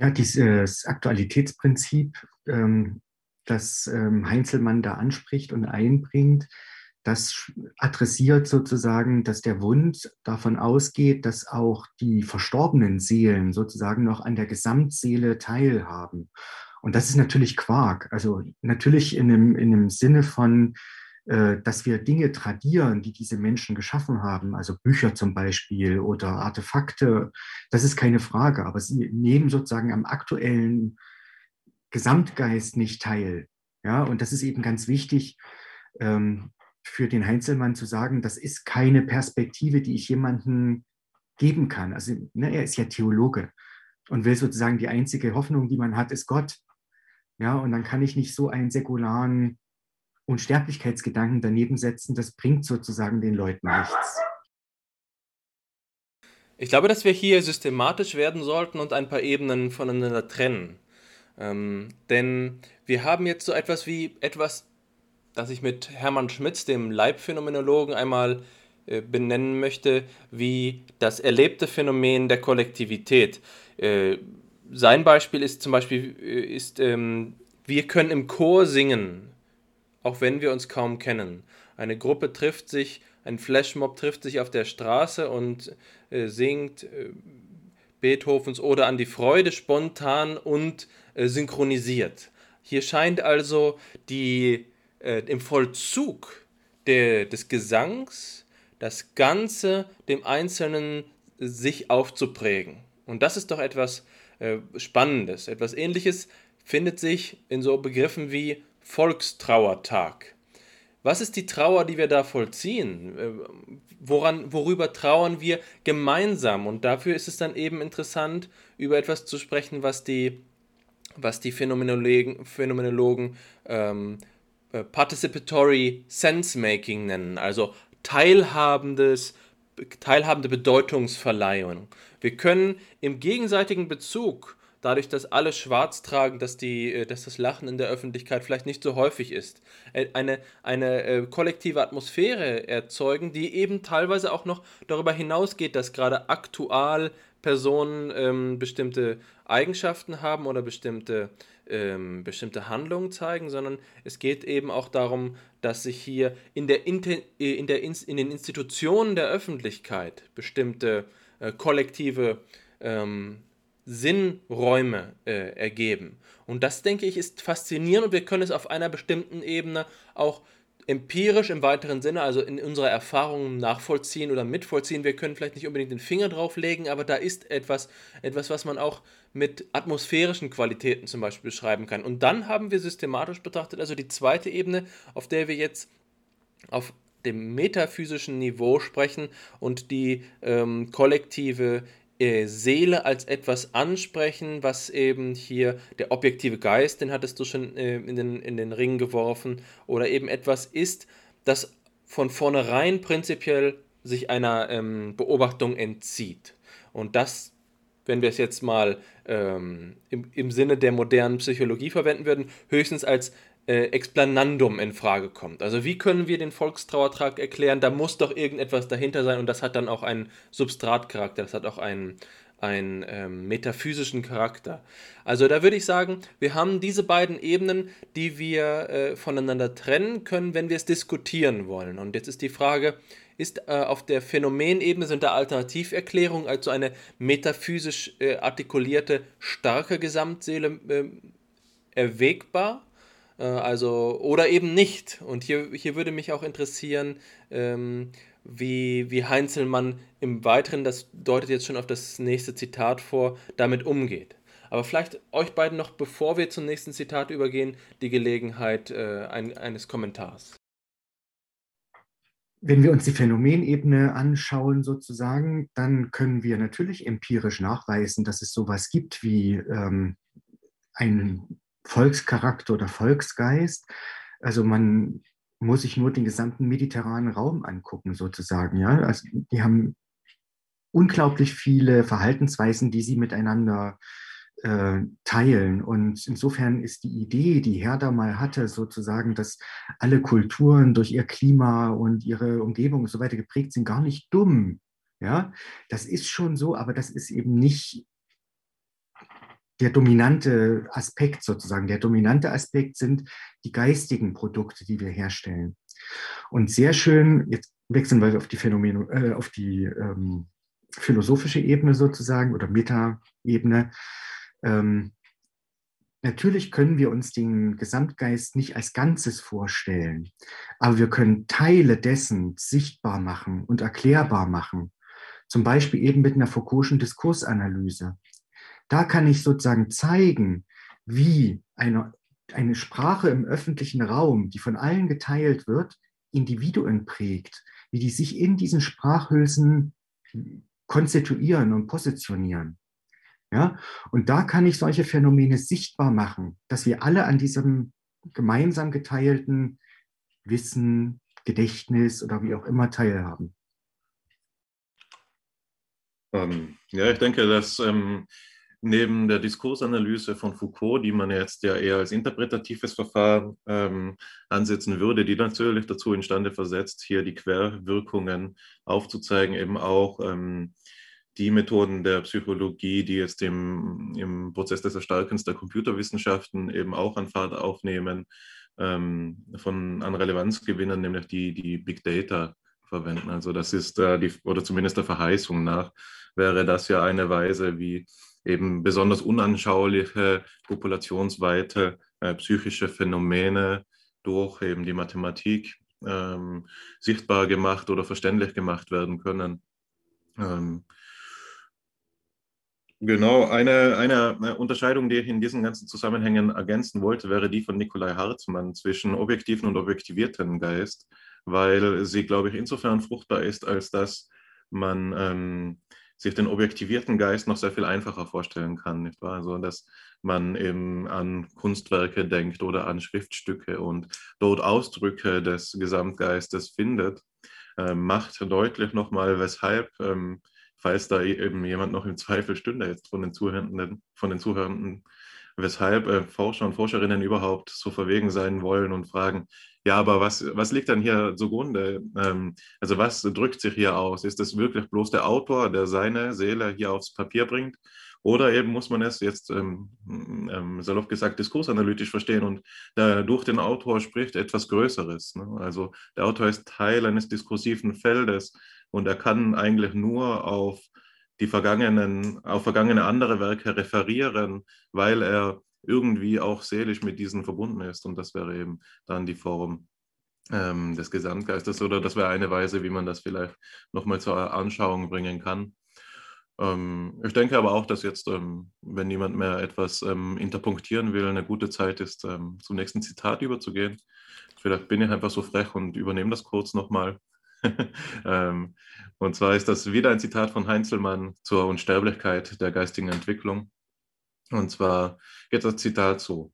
[SPEAKER 4] Ja, dieses Aktualitätsprinzip, ähm, das ähm, Heinzelmann da anspricht und einbringt, das adressiert sozusagen, dass der Wunsch davon ausgeht, dass auch die verstorbenen Seelen sozusagen noch an der Gesamtseele teilhaben. Und das ist natürlich Quark. Also natürlich in einem, in einem Sinne von, dass wir Dinge tradieren, die diese Menschen geschaffen haben, also Bücher zum Beispiel oder Artefakte, das ist keine Frage, aber sie nehmen sozusagen am aktuellen Gesamtgeist nicht teil. Ja, und das ist eben ganz wichtig ähm, für den Heinzelmann zu sagen, das ist keine Perspektive, die ich jemandem geben kann. Also ne, er ist ja Theologe und will sozusagen die einzige Hoffnung, die man hat, ist Gott. Ja, und dann kann ich nicht so einen säkularen Unsterblichkeitsgedanken daneben setzen, das bringt sozusagen den Leuten nichts.
[SPEAKER 3] Ich glaube, dass wir hier systematisch werden sollten und ein paar Ebenen voneinander trennen. Ähm, denn wir haben jetzt so etwas wie etwas, das ich mit Hermann Schmitz, dem Leibphänomenologen, einmal äh, benennen möchte, wie das erlebte Phänomen der Kollektivität. Äh, sein Beispiel ist zum Beispiel, äh, ist, ähm, wir können im Chor singen auch wenn wir uns kaum kennen. Eine Gruppe trifft sich, ein Flashmob trifft sich auf der Straße und äh, singt äh, Beethovens oder an die Freude spontan und äh, synchronisiert. Hier scheint also die, äh, im Vollzug der, des Gesangs das Ganze dem Einzelnen sich aufzuprägen. Und das ist doch etwas äh, Spannendes. Etwas Ähnliches findet sich in so Begriffen wie Volkstrauertag. Was ist die Trauer, die wir da vollziehen? Äh, woran, worüber trauern wir gemeinsam? Und dafür ist es dann eben interessant, über etwas zu sprechen, was die, was die Phänomenologen, Phänomenologen ähm, äh, Participatory Sense-Making nennen, also teilhabendes, teilhabende Bedeutungsverleihung. Wir können im gegenseitigen Bezug dadurch, dass alle schwarz tragen, dass, die, äh, dass das Lachen in der Öffentlichkeit vielleicht nicht so häufig ist. Äh, eine, eine äh, kollektive Atmosphäre erzeugen, die eben teilweise auch noch darüber hinausgeht, dass gerade aktual Personen ähm, bestimmte Eigenschaften haben oder bestimmte, ähm, bestimmte Handlungen zeigen, sondern es geht eben auch darum, dass sich hier in, der, in, der, in den Institutionen der Öffentlichkeit bestimmte äh, kollektive ähm, Sinnräume äh, ergeben. Und das, denke ich, ist faszinierend und wir können es auf einer bestimmten Ebene auch empirisch im weiteren Sinne, also in unserer Erfahrung nachvollziehen oder mitvollziehen. Wir können vielleicht nicht unbedingt den Finger drauf legen, aber da ist etwas, etwas, was man auch mit atmosphärischen Qualitäten zum Beispiel beschreiben kann. Und dann haben wir systematisch betrachtet, also die zweite Ebene, auf der wir jetzt auf dem metaphysischen Niveau sprechen und die ähm, kollektive Seele als etwas ansprechen, was eben hier der objektive Geist, den hattest du schon äh, in, den, in den Ring geworfen, oder eben etwas ist, das von vornherein prinzipiell sich einer ähm, Beobachtung entzieht. Und das, wenn wir es jetzt mal ähm, im, im Sinne der modernen Psychologie verwenden würden, höchstens als äh, Explanandum in Frage kommt. Also wie können wir den Volkstrauertrag erklären? Da muss doch irgendetwas dahinter sein und das hat dann auch einen Substratcharakter, das hat auch einen, einen ähm, metaphysischen Charakter. Also da würde ich sagen, wir haben diese beiden Ebenen, die wir äh, voneinander trennen können, wenn wir es diskutieren wollen. Und jetzt ist die Frage, ist äh, auf der Phänomenebene sind da Alternativerklärungen, also eine metaphysisch äh, artikulierte starke Gesamtseele äh, erwägbar? Äh, also, oder eben nicht. Und hier, hier würde mich auch interessieren, ähm, wie, wie Heinzelmann im Weiteren, das deutet jetzt schon auf das nächste Zitat vor, damit umgeht. Aber vielleicht euch beiden noch, bevor wir zum nächsten Zitat übergehen, die Gelegenheit äh, ein, eines Kommentars.
[SPEAKER 4] Wenn wir uns die Phänomenebene anschauen, sozusagen, dann können wir natürlich empirisch nachweisen, dass es sowas gibt wie ähm, ein Volkscharakter oder Volksgeist. Also man muss sich nur den gesamten mediterranen Raum angucken, sozusagen. Ja? Also die haben unglaublich viele Verhaltensweisen, die sie miteinander äh, teilen. Und insofern ist die Idee, die Herder mal hatte, sozusagen, dass alle Kulturen durch ihr Klima und ihre Umgebung und so weiter geprägt sind, gar nicht dumm. Ja, das ist schon so, aber das ist eben nicht der dominante Aspekt sozusagen. Der dominante Aspekt sind die geistigen Produkte, die wir herstellen. Und sehr schön, jetzt wechseln wir auf die Phänomene, äh, auf die ähm, philosophische Ebene sozusagen oder Meta-Ebene. Ähm, natürlich können wir uns den Gesamtgeist nicht als Ganzes vorstellen, aber wir können Teile dessen sichtbar machen und erklärbar machen. Zum Beispiel eben mit einer Foucault'schen Diskursanalyse. Da kann ich sozusagen zeigen, wie eine, eine Sprache im öffentlichen Raum, die von allen geteilt wird, Individuen prägt, wie die sich in diesen Sprachhülsen konstituieren und positionieren. Ja? Und da kann ich solche Phänomene sichtbar machen, dass wir alle an diesem gemeinsam geteilten Wissen, Gedächtnis oder wie auch immer teilhaben.
[SPEAKER 2] Ähm, ja, ich denke, dass ähm, neben der Diskursanalyse von Foucault, die man jetzt ja eher als interpretatives Verfahren ähm, ansetzen würde, die natürlich dazu imstande versetzt, hier die Querwirkungen aufzuzeigen, eben auch ähm, die Methoden der Psychologie, die jetzt im, im Prozess des Erstarkens der Computerwissenschaften eben auch an Fahrt aufnehmen, ähm, von, an Relevanz gewinnen, nämlich die, die Big Data verwenden. Also das ist, äh, die, oder zumindest der Verheißung nach, wäre das ja eine Weise, wie eben besonders unanschauliche, populationsweite äh, psychische Phänomene durch eben die Mathematik ähm, sichtbar gemacht oder verständlich gemacht werden können. Ähm, Genau, eine, eine Unterscheidung, die ich in diesen ganzen Zusammenhängen ergänzen wollte, wäre die von Nikolai Hartmann zwischen objektiven und objektivierten Geist, weil sie, glaube ich, insofern fruchtbar ist, als dass man ähm, sich den objektivierten Geist noch sehr viel einfacher vorstellen kann, nicht wahr? Also, dass man eben an Kunstwerke denkt oder an Schriftstücke und dort Ausdrücke des Gesamtgeistes findet, äh, macht deutlich nochmal, weshalb ähm, falls da eben jemand noch im Zweifel stünde jetzt von den Zuhörenden, von den Zuhörenden, weshalb äh, Forscher und Forscherinnen überhaupt so verwegen sein wollen und fragen, ja, aber was, was liegt dann hier zugrunde? Ähm, also was drückt sich hier aus? Ist es wirklich bloß der Autor, der seine Seele hier aufs Papier bringt? Oder eben muss man es jetzt ähm, ähm, salopp gesagt diskursanalytisch verstehen und da durch den Autor spricht etwas Größeres. Ne? Also der Autor ist Teil eines diskursiven Feldes und er kann eigentlich nur auf die vergangenen, auf vergangene andere Werke referieren, weil er irgendwie auch seelisch mit diesen verbunden ist. Und das wäre eben dann die Form ähm, des Gesamtgeistes oder das wäre eine Weise, wie man das vielleicht nochmal zur Anschauung bringen kann. Ähm, ich denke aber auch, dass jetzt, ähm, wenn niemand mehr etwas ähm, interpunktieren will, eine gute Zeit ist, ähm, zum nächsten Zitat überzugehen. Vielleicht bin ich einfach so frech und übernehme das kurz nochmal. [LAUGHS] Ähm, und zwar ist das wieder ein Zitat von Heinzelmann zur Unsterblichkeit der geistigen Entwicklung. Und zwar geht das Zitat so.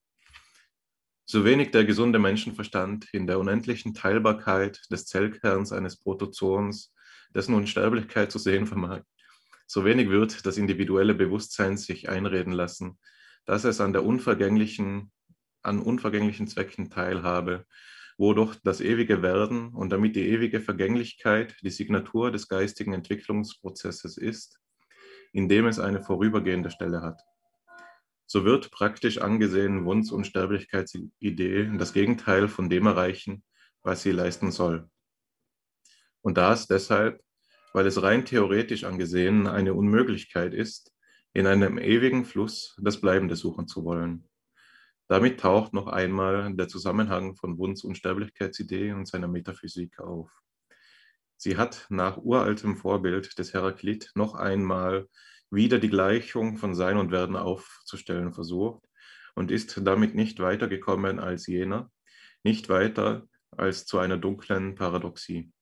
[SPEAKER 2] So wenig der gesunde Menschenverstand in der unendlichen Teilbarkeit des Zellkerns eines Protozoons, dessen Unsterblichkeit zu sehen vermag, so wenig wird das individuelle Bewusstsein sich einreden lassen, dass es an der unvergänglichen, an unvergänglichen Zwecken teilhabe wodurch das ewige Werden und damit die ewige Vergänglichkeit die Signatur des geistigen Entwicklungsprozesses ist, indem es eine vorübergehende Stelle hat. So wird praktisch angesehen Wunsch- und Sterblichkeitsidee das Gegenteil von dem erreichen, was sie leisten soll. Und das deshalb, weil es rein theoretisch angesehen eine Unmöglichkeit ist, in einem ewigen Fluss das Bleibende suchen zu wollen. Damit taucht noch einmal der Zusammenhang von Wunds- und Sterblichkeitsidee und seiner Metaphysik auf. Sie hat nach uraltem Vorbild des Heraklit noch einmal wieder die Gleichung von Sein und Werden aufzustellen versucht und ist damit nicht weitergekommen als jener, nicht weiter als zu einer dunklen Paradoxie.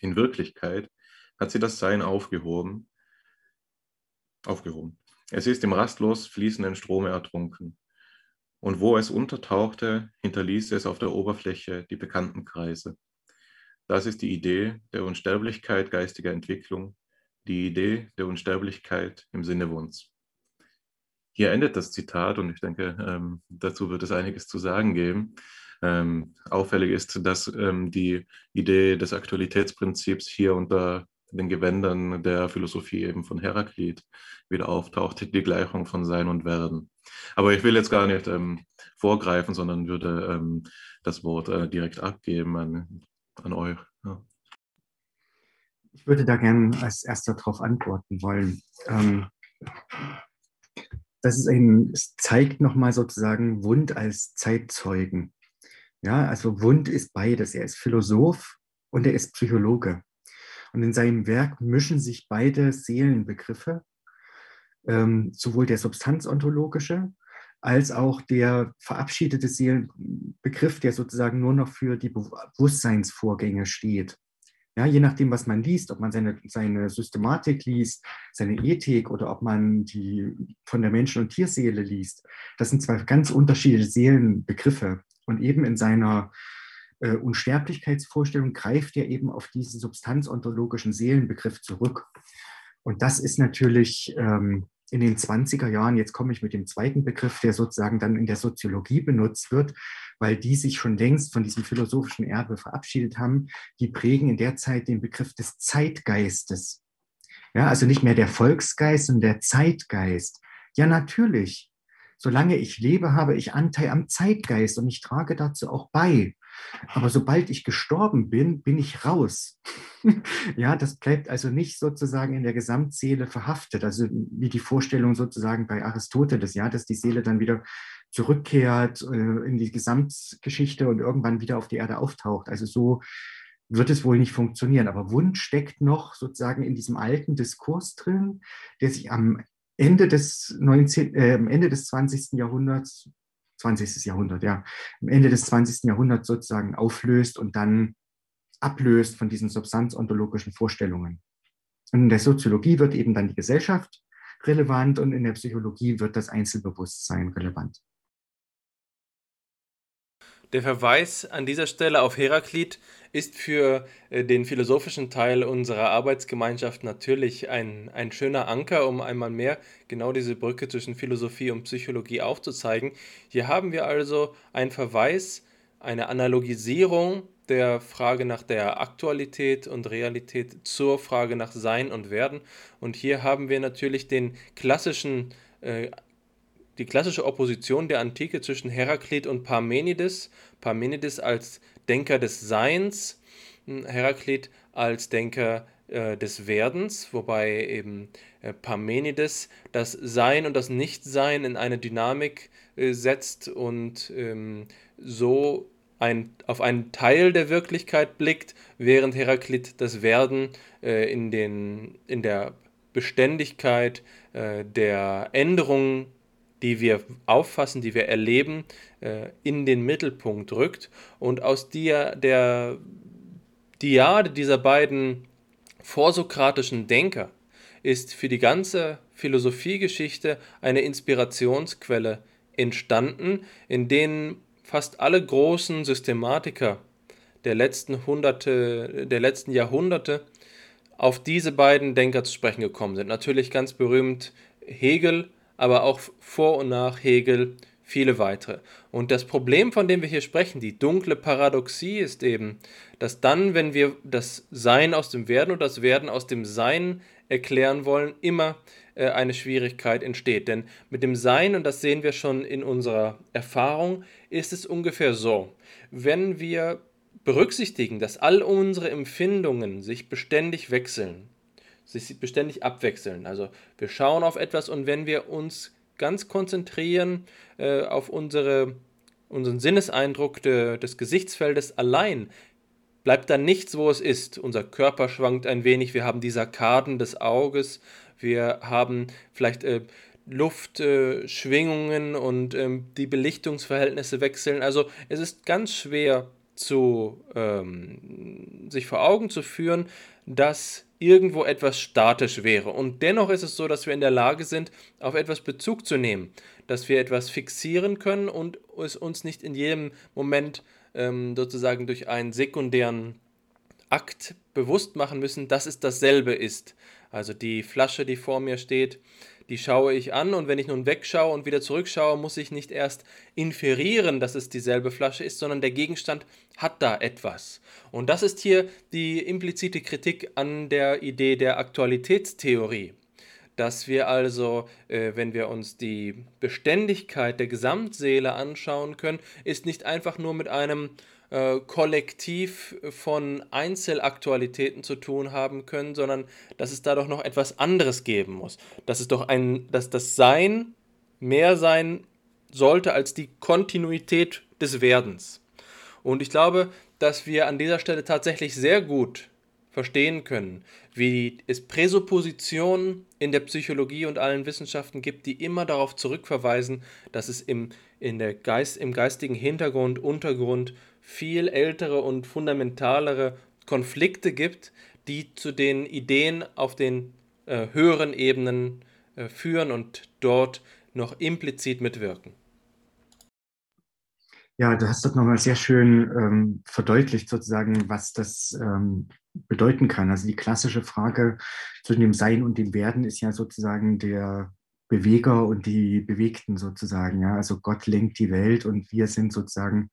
[SPEAKER 2] In Wirklichkeit hat sie das Sein aufgehoben, aufgehoben. Es ist im rastlos fließenden Strome ertrunken. und wo es untertauchte, hinterließ es auf der Oberfläche die bekannten Kreise. Das ist die Idee der Unsterblichkeit geistiger Entwicklung, die Idee der Unsterblichkeit im Sinne Wunds. Hier endet das Zitat und ich denke, ähm, dazu wird es einiges zu sagen geben. Ähm, auffällig ist, dass ähm, die Idee des Aktualitätsprinzips hier unter den Gewändern der Philosophie eben von Heraklit wieder auftaucht, die Gleichung von Sein und Werden. Aber ich will jetzt gar nicht ähm, vorgreifen, sondern würde ähm, das Wort äh, direkt abgeben an, an euch.
[SPEAKER 4] Ich würde da gerne als erster darauf antworten wollen. Ähm, das ist ein, es zeigt nochmal sozusagen Wund als Zeitzeugen. Ja, also Wund ist beides. Er ist Philosoph und er ist Psychologe. Und in seinem Werk mischen sich beide Seelenbegriffe, ähm, sowohl der substanzontologische als auch der verabschiedete Seelenbegriff, der sozusagen nur noch für die Bewusstseinsvorgänge steht. Ja, je nachdem, was man liest, ob man seine, seine Systematik liest, seine Ethik oder ob man die von der Menschen- und Tierseele liest, das sind zwei ganz unterschiedliche Seelenbegriffe. Und eben in seiner äh, Unsterblichkeitsvorstellung greift er eben auf diesen substanzontologischen Seelenbegriff zurück. Und das ist natürlich ähm, in den 20er Jahren, jetzt komme ich mit dem zweiten Begriff, der sozusagen dann in der Soziologie benutzt wird, weil die sich schon längst von diesem philosophischen Erbe verabschiedet haben, die prägen in der Zeit den Begriff des Zeitgeistes. Ja, also nicht mehr der Volksgeist, sondern der Zeitgeist. Ja, natürlich. Solange ich lebe, habe ich Anteil am Zeitgeist und ich trage dazu auch bei. Aber sobald ich gestorben bin, bin ich raus. [LAUGHS] ja, das bleibt also nicht sozusagen in der Gesamtseele verhaftet. Also wie die Vorstellung sozusagen bei Aristoteles, ja, dass die Seele dann wieder zurückkehrt äh, in die Gesamtgeschichte und irgendwann wieder auf die Erde auftaucht. Also so wird es wohl nicht funktionieren. Aber Wunsch steckt noch sozusagen in diesem alten Diskurs drin, der sich am Ende des, 19, äh, Ende des 20. Jahrhunderts 20. Jahrhundert, ja, am Ende des 20. Jahrhunderts sozusagen auflöst und dann ablöst von diesen substanzontologischen Vorstellungen. Und in der Soziologie wird eben dann die Gesellschaft relevant und in der Psychologie wird das Einzelbewusstsein relevant.
[SPEAKER 3] Der Verweis an dieser Stelle auf Heraklit ist für äh, den philosophischen Teil unserer Arbeitsgemeinschaft natürlich ein, ein schöner Anker, um einmal mehr genau diese Brücke zwischen Philosophie und Psychologie aufzuzeigen. Hier haben wir also einen Verweis, eine Analogisierung der Frage nach der Aktualität und Realität zur Frage nach Sein und Werden. Und hier haben wir natürlich den klassischen äh, die klassische Opposition der Antike zwischen Heraklit und Parmenides. Parmenides als Denker des Seins, hm, Heraklit als Denker äh, des Werdens, wobei eben äh, Parmenides das Sein und das Nichtsein in eine Dynamik äh, setzt und ähm, so ein, auf einen Teil der Wirklichkeit blickt, während Heraklit das Werden äh, in, den, in der Beständigkeit äh, der Änderungen die wir auffassen, die wir erleben, äh, in den Mittelpunkt rückt und aus der, der Diade dieser beiden vorsokratischen Denker ist für die ganze Philosophiegeschichte eine Inspirationsquelle entstanden, in denen fast alle großen Systematiker der letzten Hunderte, der letzten Jahrhunderte auf diese beiden Denker zu sprechen gekommen sind. Natürlich ganz berühmt Hegel, aber auch vor und nach Hegel viele weitere. Und das Problem, von dem wir hier sprechen, die dunkle Paradoxie ist eben, dass dann, wenn wir das Sein aus dem Werden und das Werden aus dem Sein erklären wollen, immer äh, eine Schwierigkeit entsteht. Denn mit dem Sein, und das sehen wir schon in unserer Erfahrung, ist es ungefähr so, wenn wir berücksichtigen, dass all unsere Empfindungen sich beständig wechseln, sich beständig abwechseln. Also wir schauen auf etwas und wenn wir uns ganz konzentrieren äh, auf unsere, unseren Sinneseindruck de, des Gesichtsfeldes allein, bleibt dann nichts, wo es ist. Unser Körper schwankt ein wenig, wir haben die Sarkaden des Auges, wir haben vielleicht äh, Luftschwingungen äh, und ähm, die Belichtungsverhältnisse wechseln. Also es ist ganz schwer zu ähm, sich vor Augen zu führen, dass irgendwo etwas statisch wäre. Und dennoch ist es so, dass wir in der Lage sind, auf etwas Bezug zu nehmen, dass wir etwas fixieren können und es uns nicht in jedem Moment ähm, sozusagen durch einen sekundären Akt bewusst machen müssen, dass es dasselbe ist. Also die Flasche, die vor mir steht, die schaue ich an und wenn ich nun wegschaue und wieder zurückschaue, muss ich nicht erst inferieren, dass es dieselbe Flasche ist, sondern der Gegenstand hat da etwas. Und das ist hier die implizite Kritik an der Idee der Aktualitätstheorie. Dass wir also, äh, wenn wir uns die Beständigkeit der Gesamtseele anschauen können, ist nicht einfach nur mit einem äh, Kollektiv von Einzelaktualitäten zu tun haben können, sondern dass es da doch noch etwas anderes geben muss. Dass es doch ein, dass das Sein mehr sein sollte als die Kontinuität des Werdens. Und ich glaube, dass wir an dieser Stelle tatsächlich sehr gut verstehen können, wie es Präsuppositionen in der Psychologie und allen Wissenschaften gibt, die immer darauf zurückverweisen, dass es im, in der Geist, im geistigen Hintergrund, Untergrund viel ältere und fundamentalere Konflikte gibt, die zu den Ideen auf den äh, höheren Ebenen äh, führen und dort noch implizit mitwirken.
[SPEAKER 4] Ja, du hast das nochmal sehr schön ähm, verdeutlicht, sozusagen, was das ähm, bedeuten kann. Also die klassische Frage zwischen dem Sein und dem Werden ist ja sozusagen der Beweger und die Bewegten sozusagen. Ja, also Gott lenkt die Welt und wir sind sozusagen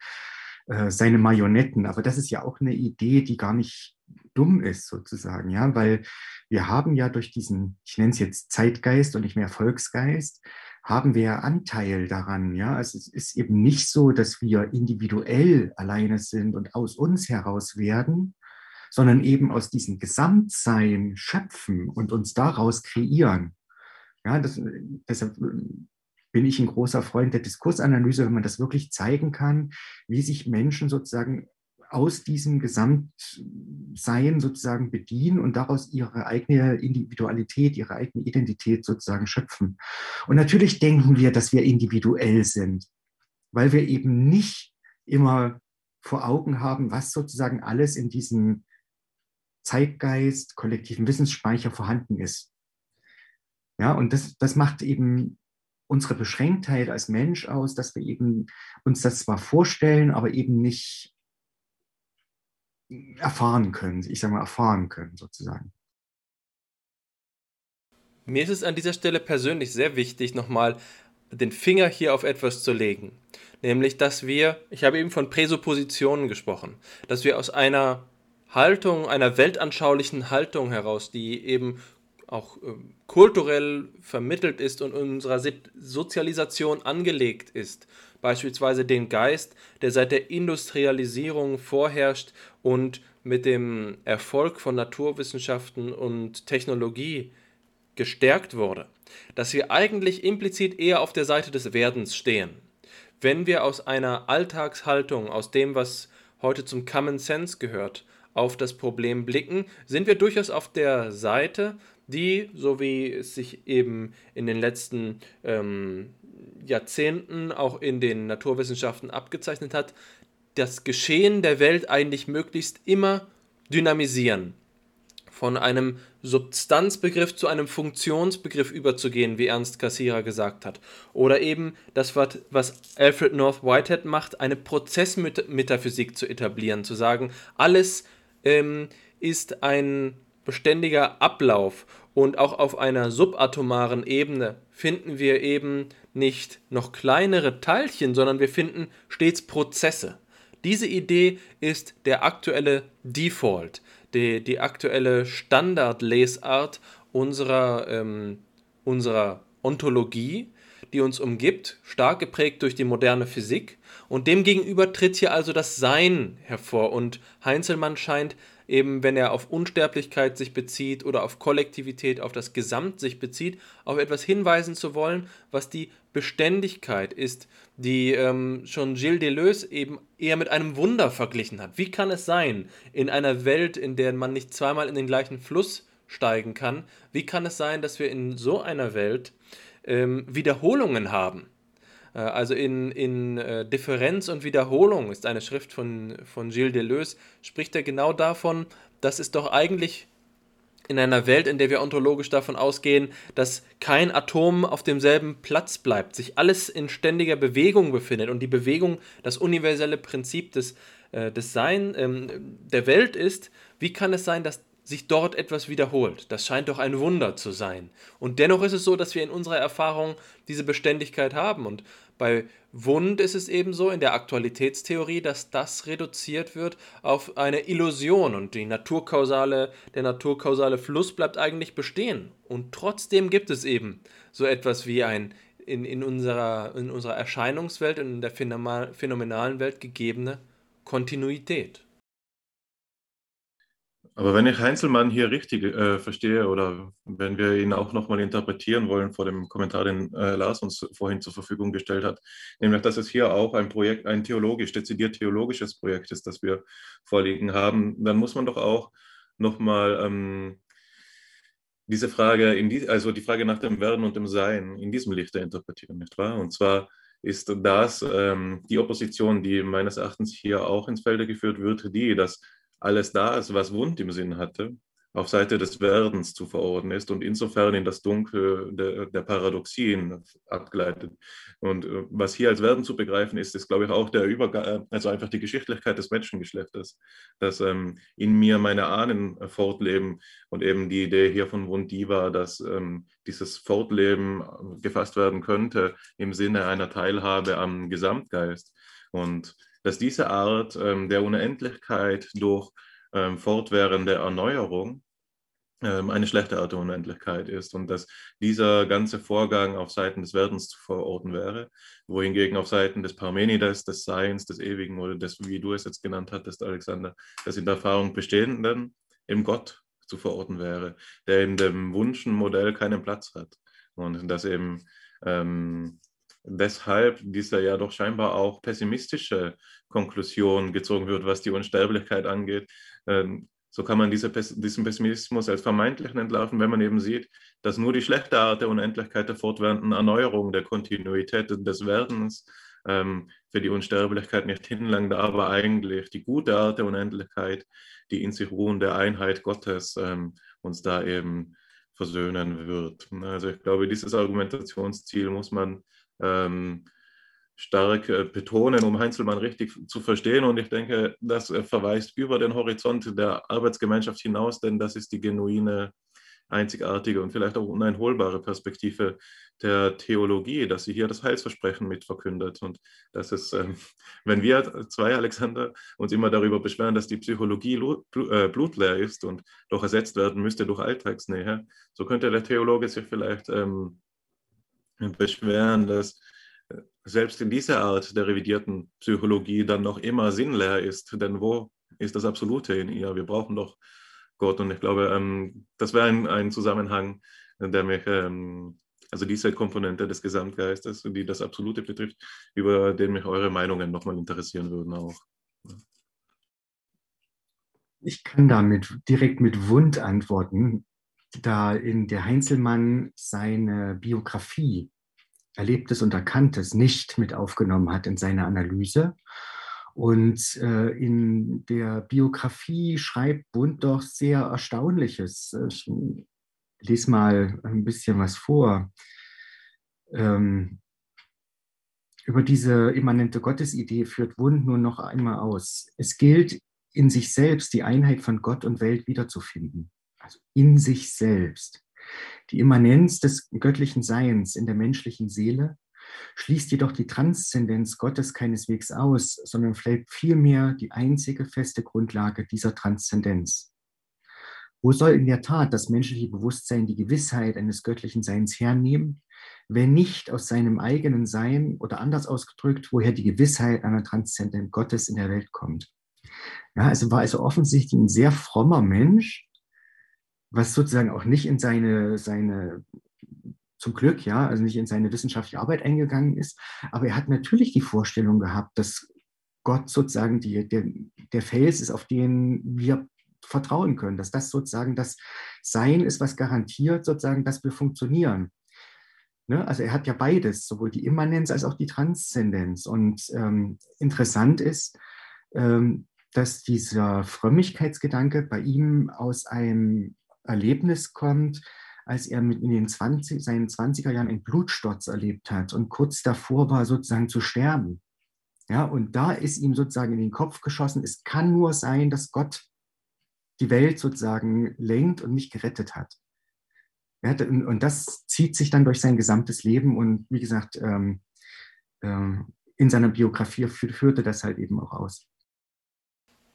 [SPEAKER 4] äh, seine Marionetten. Aber das ist ja auch eine Idee, die gar nicht dumm ist sozusagen, ja, weil wir haben ja durch diesen, ich nenne es jetzt Zeitgeist und nicht mehr Volksgeist, haben wir Anteil daran, ja. Also es ist eben nicht so, dass wir individuell alleine sind und aus uns heraus werden, sondern eben aus diesem Gesamtsein schöpfen und uns daraus kreieren. Ja, das, deshalb bin ich ein großer Freund der Diskursanalyse, wenn man das wirklich zeigen kann, wie sich Menschen sozusagen aus diesem Gesamtsein sozusagen bedienen und daraus ihre eigene Individualität, ihre eigene Identität sozusagen schöpfen. Und natürlich denken wir, dass wir individuell sind, weil wir eben nicht immer vor Augen haben, was sozusagen alles in diesem Zeitgeist, kollektiven Wissensspeicher vorhanden ist. Ja, und das, das macht eben unsere Beschränktheit als Mensch aus, dass wir eben uns das zwar vorstellen, aber eben nicht erfahren können, ich sage mal erfahren können sozusagen.
[SPEAKER 3] Mir ist es an dieser Stelle persönlich sehr wichtig, nochmal den Finger hier auf etwas zu legen. Nämlich, dass wir, ich habe eben von Präsuppositionen gesprochen, dass wir aus einer Haltung, einer weltanschaulichen Haltung heraus, die eben auch äh, kulturell vermittelt ist und unserer Sozialisation angelegt ist. Beispielsweise den Geist, der seit der Industrialisierung vorherrscht und mit dem Erfolg von Naturwissenschaften und Technologie gestärkt wurde. Dass wir eigentlich implizit eher auf der Seite des Werdens stehen. Wenn wir aus einer Alltagshaltung, aus dem, was heute zum Common Sense gehört, auf das Problem blicken, sind wir durchaus auf der Seite die, so wie es sich eben in den letzten ähm, Jahrzehnten auch in den Naturwissenschaften abgezeichnet hat, das Geschehen der Welt eigentlich möglichst immer dynamisieren. Von einem Substanzbegriff zu einem Funktionsbegriff überzugehen, wie Ernst Cassirer gesagt hat. Oder eben das, was Alfred North Whitehead macht, eine Prozessmetaphysik zu etablieren, zu sagen, alles ähm, ist ein beständiger Ablauf und auch auf einer subatomaren Ebene finden wir eben nicht noch kleinere Teilchen, sondern wir finden stets Prozesse. Diese Idee ist der aktuelle Default, die, die aktuelle Standardlesart unserer, ähm, unserer Ontologie, die uns umgibt, stark geprägt durch die moderne Physik. Und demgegenüber tritt hier also das Sein hervor. Und Heinzelmann scheint eben wenn er auf Unsterblichkeit sich bezieht oder auf Kollektivität, auf das Gesamt sich bezieht, auf etwas hinweisen zu wollen, was die Beständigkeit ist, die ähm, schon Gilles Deleuze eben eher mit einem Wunder verglichen hat. Wie kann es sein, in einer Welt, in der man nicht zweimal in den gleichen Fluss steigen kann, wie kann es sein, dass wir in so einer Welt ähm, Wiederholungen haben? Äh, also in, in äh, Differenz und Wiederholung ist eine Schrift von, von Gilles Deleuze, spricht er genau davon, dass es doch eigentlich in einer Welt, in der wir ontologisch davon ausgehen, dass kein Atom auf demselben Platz bleibt, sich alles in ständiger Bewegung befindet und die Bewegung das universelle Prinzip des, äh, des Sein ähm, der Welt ist, wie kann es sein, dass sich dort etwas wiederholt. Das scheint doch ein Wunder zu sein. Und dennoch ist es so, dass wir in unserer Erfahrung diese Beständigkeit haben. Und bei Wund ist es eben so in der Aktualitätstheorie, dass das reduziert wird auf eine Illusion und die naturkausale, der naturkausale Fluss bleibt eigentlich bestehen. Und trotzdem gibt es eben so etwas wie ein in, in, unserer, in unserer Erscheinungswelt und in der phänomenalen Welt gegebene Kontinuität.
[SPEAKER 2] Aber wenn ich Heinzelmann hier richtig äh, verstehe oder wenn wir ihn auch nochmal interpretieren wollen vor dem Kommentar, den äh, Lars uns vorhin zur Verfügung gestellt hat, nämlich dass es hier auch ein Projekt, ein theologisch, dezidiert theologisches Projekt ist, das wir vorliegen haben, dann muss man doch auch nochmal ähm, diese Frage, die, also die Frage nach dem Werden und dem Sein in diesem Lichte interpretieren, nicht wahr? Und zwar ist das ähm, die Opposition, die meines Erachtens hier auch ins Felde geführt wird, die, dass alles da ist, was Wund im Sinn hatte, auf Seite des Werdens zu verordnen ist und insofern in das Dunkel der, der Paradoxien abgleitet. Und äh, was hier als Werden zu begreifen ist, ist, glaube ich, auch der Übergang, also einfach die Geschichtlichkeit des Menschengeschlechtes, dass ähm, in mir meine Ahnen fortleben und eben die Idee hier von Wund die war, dass ähm, dieses Fortleben gefasst werden könnte im Sinne einer Teilhabe am Gesamtgeist. Und dass diese Art ähm, der Unendlichkeit durch ähm, fortwährende Erneuerung ähm, eine schlechte Art der Unendlichkeit ist und dass dieser ganze Vorgang auf Seiten des Werdens zu verorten wäre, wohingegen auf Seiten des Parmenides, des Seins, des Ewigen oder des, wie du es jetzt genannt hattest, Alexander, das in der Erfahrung Bestehenden im Gott zu verorten wäre, der in dem Wunschenmodell keinen Platz hat und dass eben ähm, weshalb dieser ja doch scheinbar auch pessimistische Konklusion gezogen wird, was die Unsterblichkeit angeht. Ähm, so kann man diese, diesen Pessimismus als vermeintlichen entlarven, wenn man eben sieht, dass nur die schlechte Art der Unendlichkeit der fortwährenden Erneuerung, der Kontinuität des Werdens ähm, für die Unsterblichkeit nicht hinlangt, aber eigentlich die gute Art der Unendlichkeit, die in sich ruhende Einheit Gottes ähm, uns da eben versöhnen wird. Also ich glaube, dieses Argumentationsziel muss man ähm, stark äh, betonen, um Heinzelmann richtig zu verstehen. Und ich denke, das äh, verweist über den Horizont der Arbeitsgemeinschaft hinaus, denn das ist die genuine, einzigartige und vielleicht auch uneinholbare Perspektive der Theologie, dass sie hier das Heilsversprechen mit verkündet. Und das ist, ähm, wenn wir zwei, Alexander, uns immer darüber beschweren, dass die Psychologie äh, blutleer ist und doch ersetzt werden müsste durch Alltagsnähe, so könnte der Theologe sich vielleicht ähm, beschweren, dass äh, selbst in dieser Art der revidierten Psychologie dann noch immer sinnleer ist. Denn wo ist das Absolute in ihr? Wir brauchen doch Gott. Und ich glaube, ähm, das wäre ein, ein, Zusammenhang, der mich, ähm, also diese Komponente des Gesamtgeistes, die das Absolute betrifft, über den mich eure Meinungen nochmal interessieren würden auch.
[SPEAKER 4] Ich kann damit direkt mit Wund antworten da in der Heinzelmann seine Biografie Erlebtes und Erkanntes nicht mit aufgenommen hat in seine Analyse. Und äh, in der Biografie schreibt Bund doch sehr Erstaunliches. Ich lese mal ein bisschen was vor. Ähm, über diese immanente Gottesidee führt Wund nur noch einmal aus. Es gilt, in sich selbst die Einheit von Gott und Welt wiederzufinden also in sich selbst. Die Immanenz des göttlichen Seins in der menschlichen Seele schließt jedoch die Transzendenz Gottes keineswegs aus, sondern vielleicht vielmehr die einzige feste Grundlage dieser Transzendenz. Wo soll in der Tat das menschliche Bewusstsein die Gewissheit eines göttlichen Seins hernehmen, wenn nicht aus seinem eigenen Sein oder anders ausgedrückt, woher die Gewissheit einer Transzendenz Gottes in der Welt kommt? Ja, also war also offensichtlich ein sehr frommer Mensch, was sozusagen auch nicht in seine, seine zum Glück, ja, also nicht in seine wissenschaftliche Arbeit eingegangen ist, aber er hat natürlich die Vorstellung gehabt, dass Gott sozusagen die, der, der Fels ist, auf den wir vertrauen können, dass das sozusagen das Sein ist, was garantiert sozusagen, dass wir funktionieren. Ne? Also er hat ja beides, sowohl die Immanenz als auch die Transzendenz. Und ähm, interessant ist, ähm, dass dieser Frömmigkeitsgedanke bei ihm aus einem Erlebnis kommt, als er mit in den 20, seinen 20er Jahren einen Blutsturz erlebt hat und kurz davor war, sozusagen zu sterben. Ja, und da ist ihm sozusagen in den Kopf geschossen, es kann nur sein, dass Gott die Welt sozusagen lenkt und mich gerettet hat. Ja, und das zieht sich dann durch sein gesamtes Leben und wie gesagt, ähm, äh, in seiner Biografie führte das halt eben auch aus.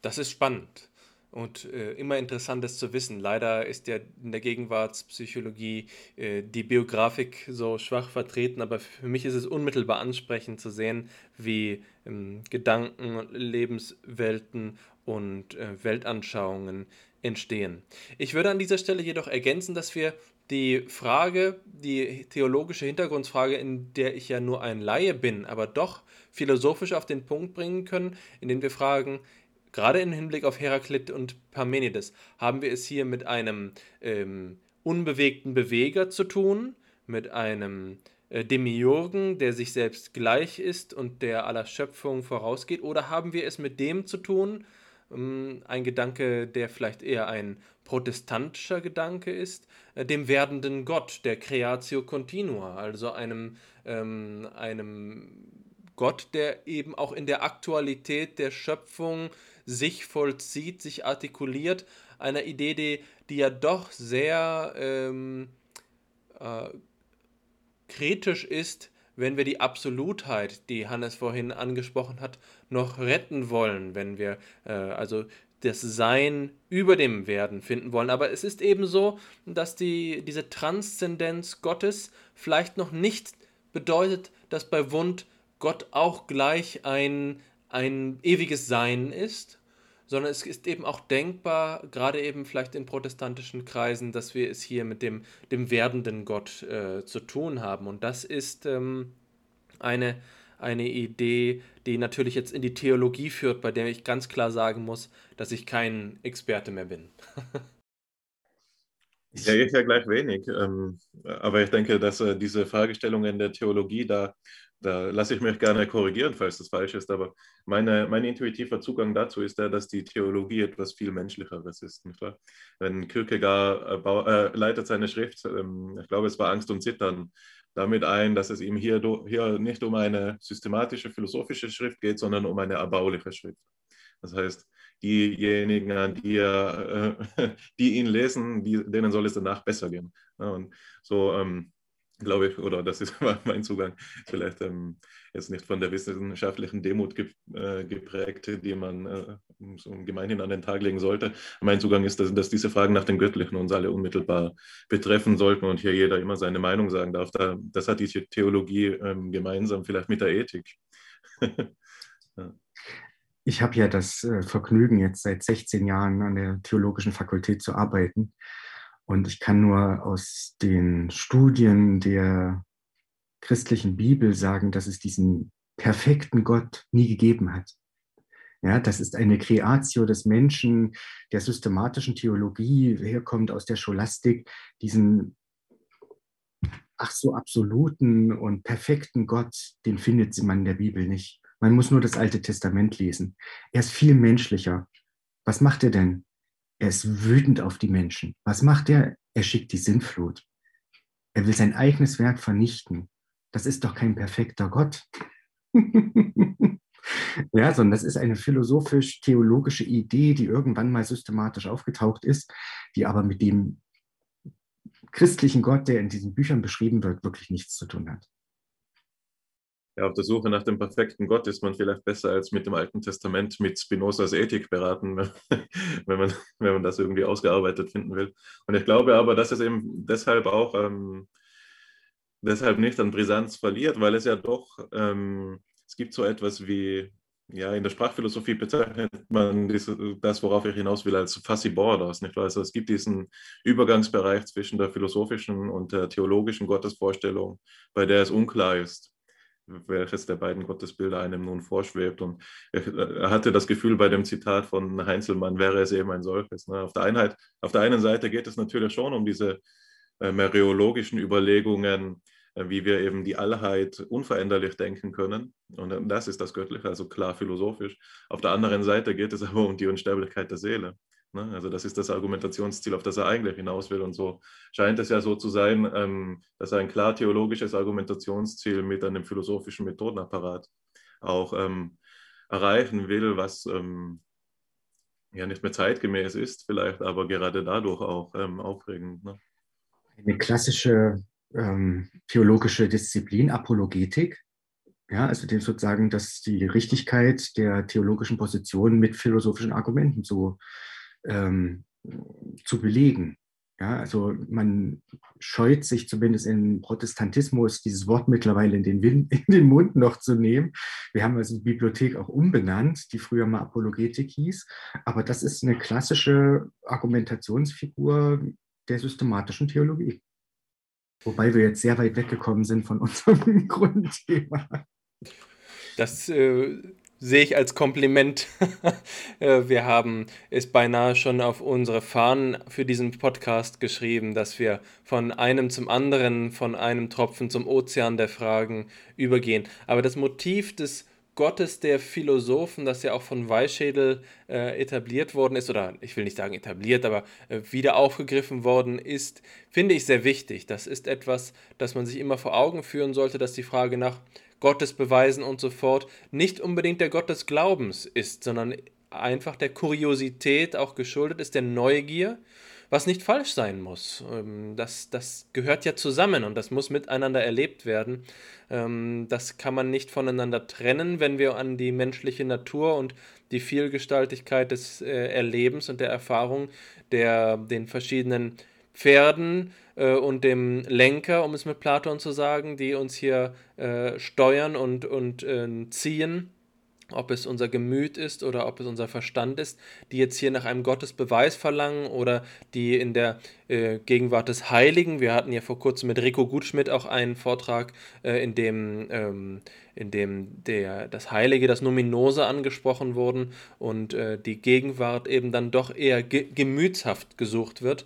[SPEAKER 3] Das ist spannend und äh, immer interessantes zu wissen. Leider ist ja in der Gegenwartspsychologie äh, die Biografik so schwach vertreten, aber für mich ist es unmittelbar ansprechend zu sehen, wie ähm, Gedanken, Lebenswelten und äh, Weltanschauungen entstehen. Ich würde an dieser Stelle jedoch ergänzen, dass wir die Frage, die theologische Hintergrundfrage, in der ich ja nur ein Laie bin, aber doch philosophisch auf den Punkt bringen können, indem wir fragen, gerade im Hinblick auf Heraklit und Parmenides, haben wir es hier mit einem ähm, unbewegten Beweger zu tun, mit einem äh, Demiurgen, der sich selbst gleich ist und der aller Schöpfung vorausgeht, oder haben wir es mit dem zu tun, ähm, ein Gedanke, der vielleicht eher ein protestantischer Gedanke ist, äh, dem werdenden Gott, der Creatio Continua, also einem, ähm, einem Gott, der eben auch in der Aktualität der Schöpfung sich vollzieht, sich artikuliert, einer Idee, die, die ja doch sehr ähm, äh, kritisch ist, wenn wir die Absolutheit, die Hannes vorhin angesprochen hat, noch retten wollen, wenn wir äh, also das Sein über dem Werden finden wollen. Aber es ist eben so, dass die, diese Transzendenz Gottes vielleicht noch nicht bedeutet, dass bei Wund Gott auch gleich ein, ein ewiges Sein ist, sondern es ist eben auch denkbar, gerade eben vielleicht in protestantischen Kreisen, dass wir es hier mit dem, dem werdenden Gott äh, zu tun haben. Und das ist ähm, eine, eine Idee, die natürlich jetzt in die Theologie führt, bei der ich ganz klar sagen muss, dass ich kein Experte mehr bin. [LAUGHS]
[SPEAKER 2] Ja, ich ja gleich wenig. Ähm, aber ich denke, dass äh, diese Fragestellungen der Theologie da da lasse ich mich gerne korrigieren, falls das falsch ist, aber meine, mein intuitiver Zugang dazu ist der, dass die Theologie etwas viel Menschlicheres ist. Nicht wahr? Wenn Kierkegaard äh, äh, leitet seine Schrift, ähm, ich glaube, es war Angst und Zittern, damit ein, dass es ihm hier, hier nicht um eine systematische philosophische Schrift geht, sondern um eine erbauliche Schrift. Das heißt, diejenigen, an die, er, äh, [LAUGHS] die ihn lesen, die, denen soll es danach besser gehen. Ja, und so ähm, glaube ich, oder das ist [LAUGHS] mein Zugang, vielleicht ähm, jetzt nicht von der wissenschaftlichen Demut ge äh, geprägt, die man äh, so gemeinhin an den Tag legen sollte. Mein Zugang ist, dass, dass, diese Fragen nach dem Göttlichen uns alle unmittelbar betreffen sollten und hier jeder immer seine Meinung sagen darf. Da, das hat die Theologie ähm, gemeinsam, vielleicht mit der Ethik. [LAUGHS]
[SPEAKER 4] ja. Ich habe ja das äh, Vergnügen, jetzt seit 16 Jahren an der Theologischen Fakultät zu arbeiten. Und ich kann nur aus den Studien der christlichen Bibel sagen, dass es diesen perfekten Gott nie gegeben hat. Ja, das ist eine Creatio des Menschen, der systematischen Theologie, herkommt aus der Scholastik, diesen ach so absoluten und perfekten Gott, den findet man in der Bibel nicht. Man muss nur das Alte Testament lesen. Er ist viel menschlicher. Was macht er denn? Er ist wütend auf die Menschen. Was macht er? Er schickt die Sintflut. Er will sein eigenes Werk vernichten. Das ist doch kein perfekter Gott. [LAUGHS] ja, sondern das ist eine philosophisch-theologische Idee, die irgendwann mal systematisch aufgetaucht ist, die aber mit dem christlichen Gott, der in diesen Büchern beschrieben wird, wirklich nichts zu tun hat
[SPEAKER 2] ja, auf der Suche nach dem perfekten Gott ist man vielleicht besser als mit dem Alten Testament mit Spinozas Ethik beraten, [LAUGHS] wenn man, wenn man das irgendwie ausgearbeitet finden will. Und ich glaube aber, dass es eben deshalb auch ähm, deshalb nicht an Brisanz verliert, weil es ja doch, ähm, es gibt so etwas wie, ja, in der Sprachphilosophie bezeichnet man das, worauf ich hinaus will, als Fuzzy Borders. Nicht? Also es gibt diesen Übergangsbereich zwischen der philosophischen und der theologischen Gottesvorstellung, bei der es unklar ist, welches der beiden Gottesbilder einem nun vorschwebt. Und er hatte das Gefühl bei dem Zitat von Heinzelmann, wäre es eben ein solches. Ne? Auf, der Einheit, auf der einen Seite geht es natürlich schon um diese äh, mereologischen Überlegungen, äh, wie wir eben die Allheit unveränderlich denken können. Und das ist das Göttliche, also klar philosophisch. Auf der anderen Seite geht es [LAUGHS] aber um die Unsterblichkeit der Seele. Ne? Also das ist das Argumentationsziel, auf das er eigentlich hinaus will. Und so scheint es ja so zu sein, ähm, dass er ein klar theologisches Argumentationsziel mit einem philosophischen Methodenapparat auch ähm, erreichen will, was ähm, ja nicht mehr zeitgemäß ist, vielleicht, aber gerade dadurch auch ähm, aufregend. Ne?
[SPEAKER 4] Eine klassische ähm, theologische Disziplin, Apologetik, ja, also dem sozusagen, dass die Richtigkeit der theologischen Position mit philosophischen Argumenten zu, ähm, zu belegen. Ja, also man scheut sich zumindest im Protestantismus, dieses Wort mittlerweile in den, Wind, [LAUGHS] in den Mund noch zu nehmen. Wir haben also die Bibliothek auch umbenannt, die früher mal Apologetik hieß. Aber das ist eine klassische Argumentationsfigur der systematischen Theologie. Wobei wir jetzt sehr weit weggekommen sind von [LAUGHS] unserem Grundthema.
[SPEAKER 3] Das äh, sehe ich als Kompliment. [LAUGHS] Äh, wir haben es beinahe schon auf unsere Fahnen für diesen Podcast geschrieben, dass wir von einem zum anderen, von einem Tropfen zum Ozean der Fragen übergehen. Aber das Motiv des Gottes der Philosophen, das ja auch von Weißschädel äh, etabliert worden ist, oder ich will nicht sagen etabliert, aber äh, wieder aufgegriffen worden ist, finde ich sehr wichtig. Das ist etwas, das man sich immer vor Augen führen sollte, dass die Frage nach Gottesbeweisen und so fort nicht unbedingt der Gott des Glaubens ist, sondern einfach der Kuriosität auch geschuldet ist, der Neugier, was nicht falsch sein muss. Ähm, das, das gehört ja zusammen und das muss miteinander erlebt werden. Ähm, das kann man nicht voneinander trennen, wenn wir an die menschliche Natur und die Vielgestaltigkeit des äh, Erlebens und der Erfahrung der den verschiedenen Pferden äh, und dem Lenker, um es mit Platon zu sagen, die uns hier äh, steuern und, und äh, ziehen, ob es unser Gemüt ist oder ob es unser Verstand ist, die jetzt hier nach einem Gottesbeweis verlangen oder die in der äh, Gegenwart des Heiligen, wir hatten ja vor kurzem mit Rico Gutschmidt auch einen Vortrag, äh, in dem, ähm, in dem der, das Heilige, das Numinose angesprochen wurden und äh, die Gegenwart eben dann doch eher ge gemütshaft gesucht wird.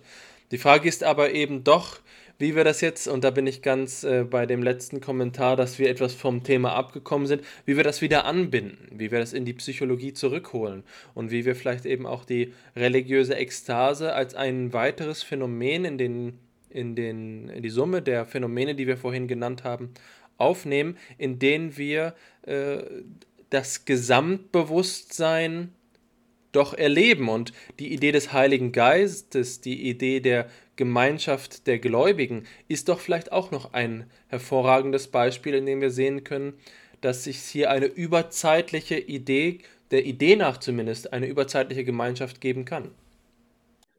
[SPEAKER 3] Die Frage ist aber eben doch, wie wir das jetzt, und da bin ich ganz äh, bei dem letzten Kommentar, dass wir etwas vom Thema abgekommen sind, wie wir das wieder anbinden, wie wir das in die Psychologie zurückholen und wie wir vielleicht eben auch die religiöse Ekstase als ein weiteres Phänomen in, den, in, den, in die Summe der Phänomene, die wir vorhin genannt haben, aufnehmen, in denen wir äh, das Gesamtbewusstsein doch erleben. Und die Idee des Heiligen Geistes, die Idee der Gemeinschaft der Gläubigen, ist doch vielleicht auch noch ein hervorragendes Beispiel, in dem wir sehen können, dass sich hier eine überzeitliche Idee, der Idee nach zumindest, eine überzeitliche Gemeinschaft geben kann.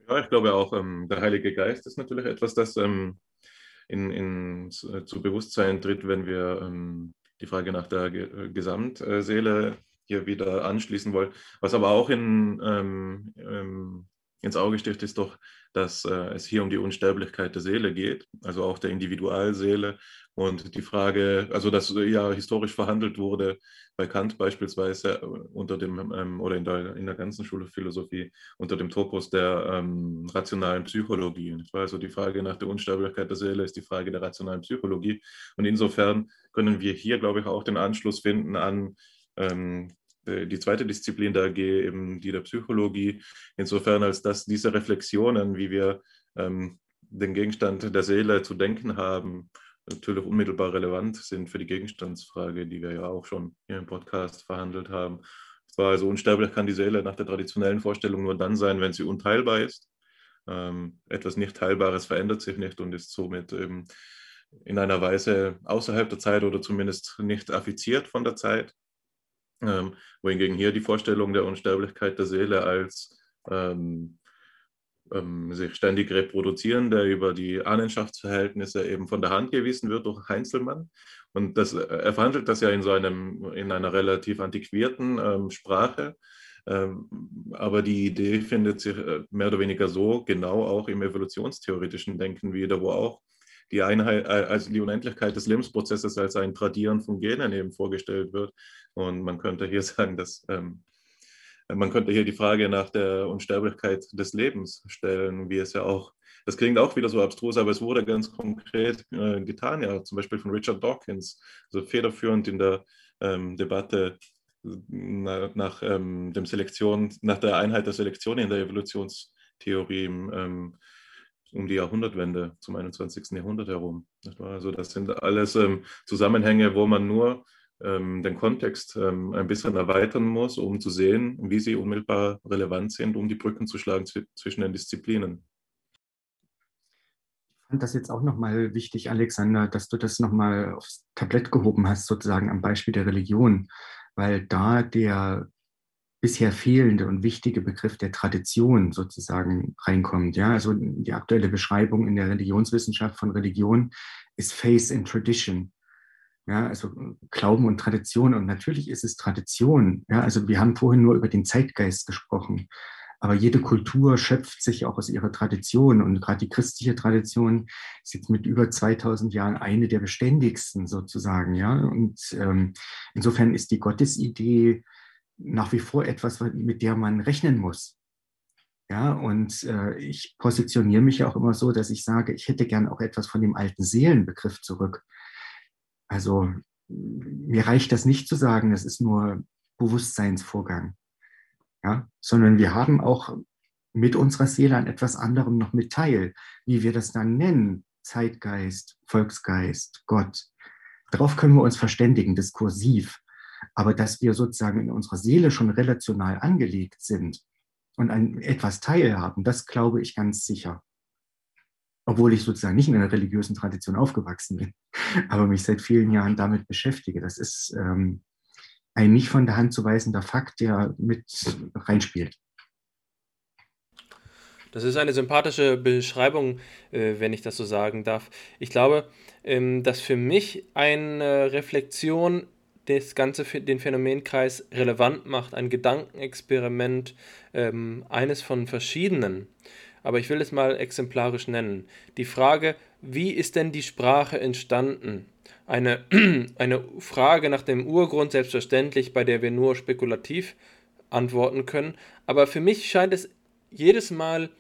[SPEAKER 2] Ja, ich glaube auch, ähm, der Heilige Geist ist natürlich etwas, das ähm, in, in, zu Bewusstsein tritt, wenn wir ähm, die Frage nach der Ge Gesamtseele hier wieder anschließen wollen. Was aber auch in, ähm, ähm, ins Auge sticht, ist doch, dass äh, es hier um die Unsterblichkeit der Seele geht, also auch der Individualseele. Und die Frage, also dass ja historisch verhandelt wurde, bei Kant beispielsweise äh, unter dem ähm, oder in der, in der ganzen Schulphilosophie unter dem Topos der ähm, rationalen Psychologie. Also die Frage nach der Unsterblichkeit der Seele ist die Frage der rationalen Psychologie. Und insofern können wir hier, glaube ich, auch den Anschluss finden an ähm, äh, die zweite Disziplin der AG, eben die der Psychologie, insofern als dass diese Reflexionen, wie wir ähm, den Gegenstand der Seele zu denken haben, natürlich unmittelbar relevant sind für die Gegenstandsfrage, die wir ja auch schon hier im Podcast verhandelt haben. Zwar also unsterblich kann die Seele nach der traditionellen Vorstellung nur dann sein, wenn sie unteilbar ist. Ähm, etwas nicht Teilbares verändert sich nicht und ist somit eben in einer Weise außerhalb der Zeit oder zumindest nicht affiziert von der Zeit. Ähm, wohingegen hier die Vorstellung der Unsterblichkeit der Seele als ähm, ähm, sich ständig reproduzierende über die Ahnenschaftsverhältnisse eben von der Hand gewiesen wird durch Heinzelmann. Und das, äh, er verhandelt das ja in, so einem, in einer relativ antiquierten ähm, Sprache. Ähm, aber die Idee findet sich äh, mehr oder weniger so genau auch im evolutionstheoretischen Denken wieder, wo auch die Einheit, äh, also die Unendlichkeit des Lebensprozesses als ein Tradieren von Genen eben vorgestellt wird. Und man könnte hier [LAUGHS] sagen, dass ähm, man könnte hier die Frage nach der Unsterblichkeit des Lebens stellen, wie es ja auch das klingt auch wieder so abstrus, aber es wurde ganz konkret äh, getan, ja, zum Beispiel von Richard Dawkins, also federführend in der ähm, Debatte nach, nach ähm, dem Selektion, nach der Einheit der Selektion in der Evolutionstheorie ähm, um die Jahrhundertwende zum 21. Jahrhundert herum. Also das sind alles ähm, Zusammenhänge, wo man nur ähm, den Kontext ähm, ein bisschen erweitern muss, um zu sehen, wie sie unmittelbar relevant sind, um die Brücken zu schlagen zwischen den Disziplinen.
[SPEAKER 4] Ich fand das jetzt auch nochmal wichtig, Alexander, dass du das nochmal aufs Tablett gehoben hast, sozusagen am Beispiel der Religion, weil da der bisher fehlende und wichtige Begriff der Tradition sozusagen reinkommt. Ja, also die aktuelle Beschreibung in der Religionswissenschaft von Religion ist Faith in Tradition. Ja, also Glauben und Tradition. Und natürlich ist es Tradition. Ja, also wir haben vorhin nur über den Zeitgeist gesprochen. Aber jede Kultur schöpft sich auch aus ihrer Tradition. Und gerade die christliche Tradition ist jetzt mit über 2000 Jahren eine der beständigsten sozusagen. Ja, und ähm, insofern ist die Gottesidee nach wie vor etwas, mit der man rechnen muss. Ja, und äh, ich positioniere mich auch immer so, dass ich sage, ich hätte gern auch etwas von dem alten Seelenbegriff zurück. Also mir reicht das nicht zu sagen, das ist nur Bewusstseinsvorgang, ja, sondern wir haben auch mit unserer Seele an etwas anderem noch mit teil, wie wir das dann nennen, Zeitgeist, Volksgeist, Gott. Darauf können wir uns verständigen, diskursiv. Aber dass wir sozusagen in unserer Seele schon relational angelegt sind und an etwas teilhaben, das glaube ich ganz sicher obwohl ich sozusagen nicht in einer religiösen Tradition aufgewachsen bin, [LAUGHS] aber mich seit vielen Jahren damit beschäftige. Das ist ähm, ein nicht von der Hand zu weisender Fakt, der mit reinspielt.
[SPEAKER 3] Das ist eine sympathische Beschreibung, äh, wenn ich das so sagen darf. Ich glaube, ähm, dass für mich eine Reflexion das Ganze den Phänomenkreis relevant macht, ein Gedankenexperiment, ähm, eines von verschiedenen aber ich will es mal exemplarisch nennen. Die Frage, wie ist denn die Sprache entstanden? Eine, [CLEARS THROAT] eine Frage nach dem Urgrund, selbstverständlich, bei der wir nur spekulativ antworten können. Aber für mich scheint es jedes Mal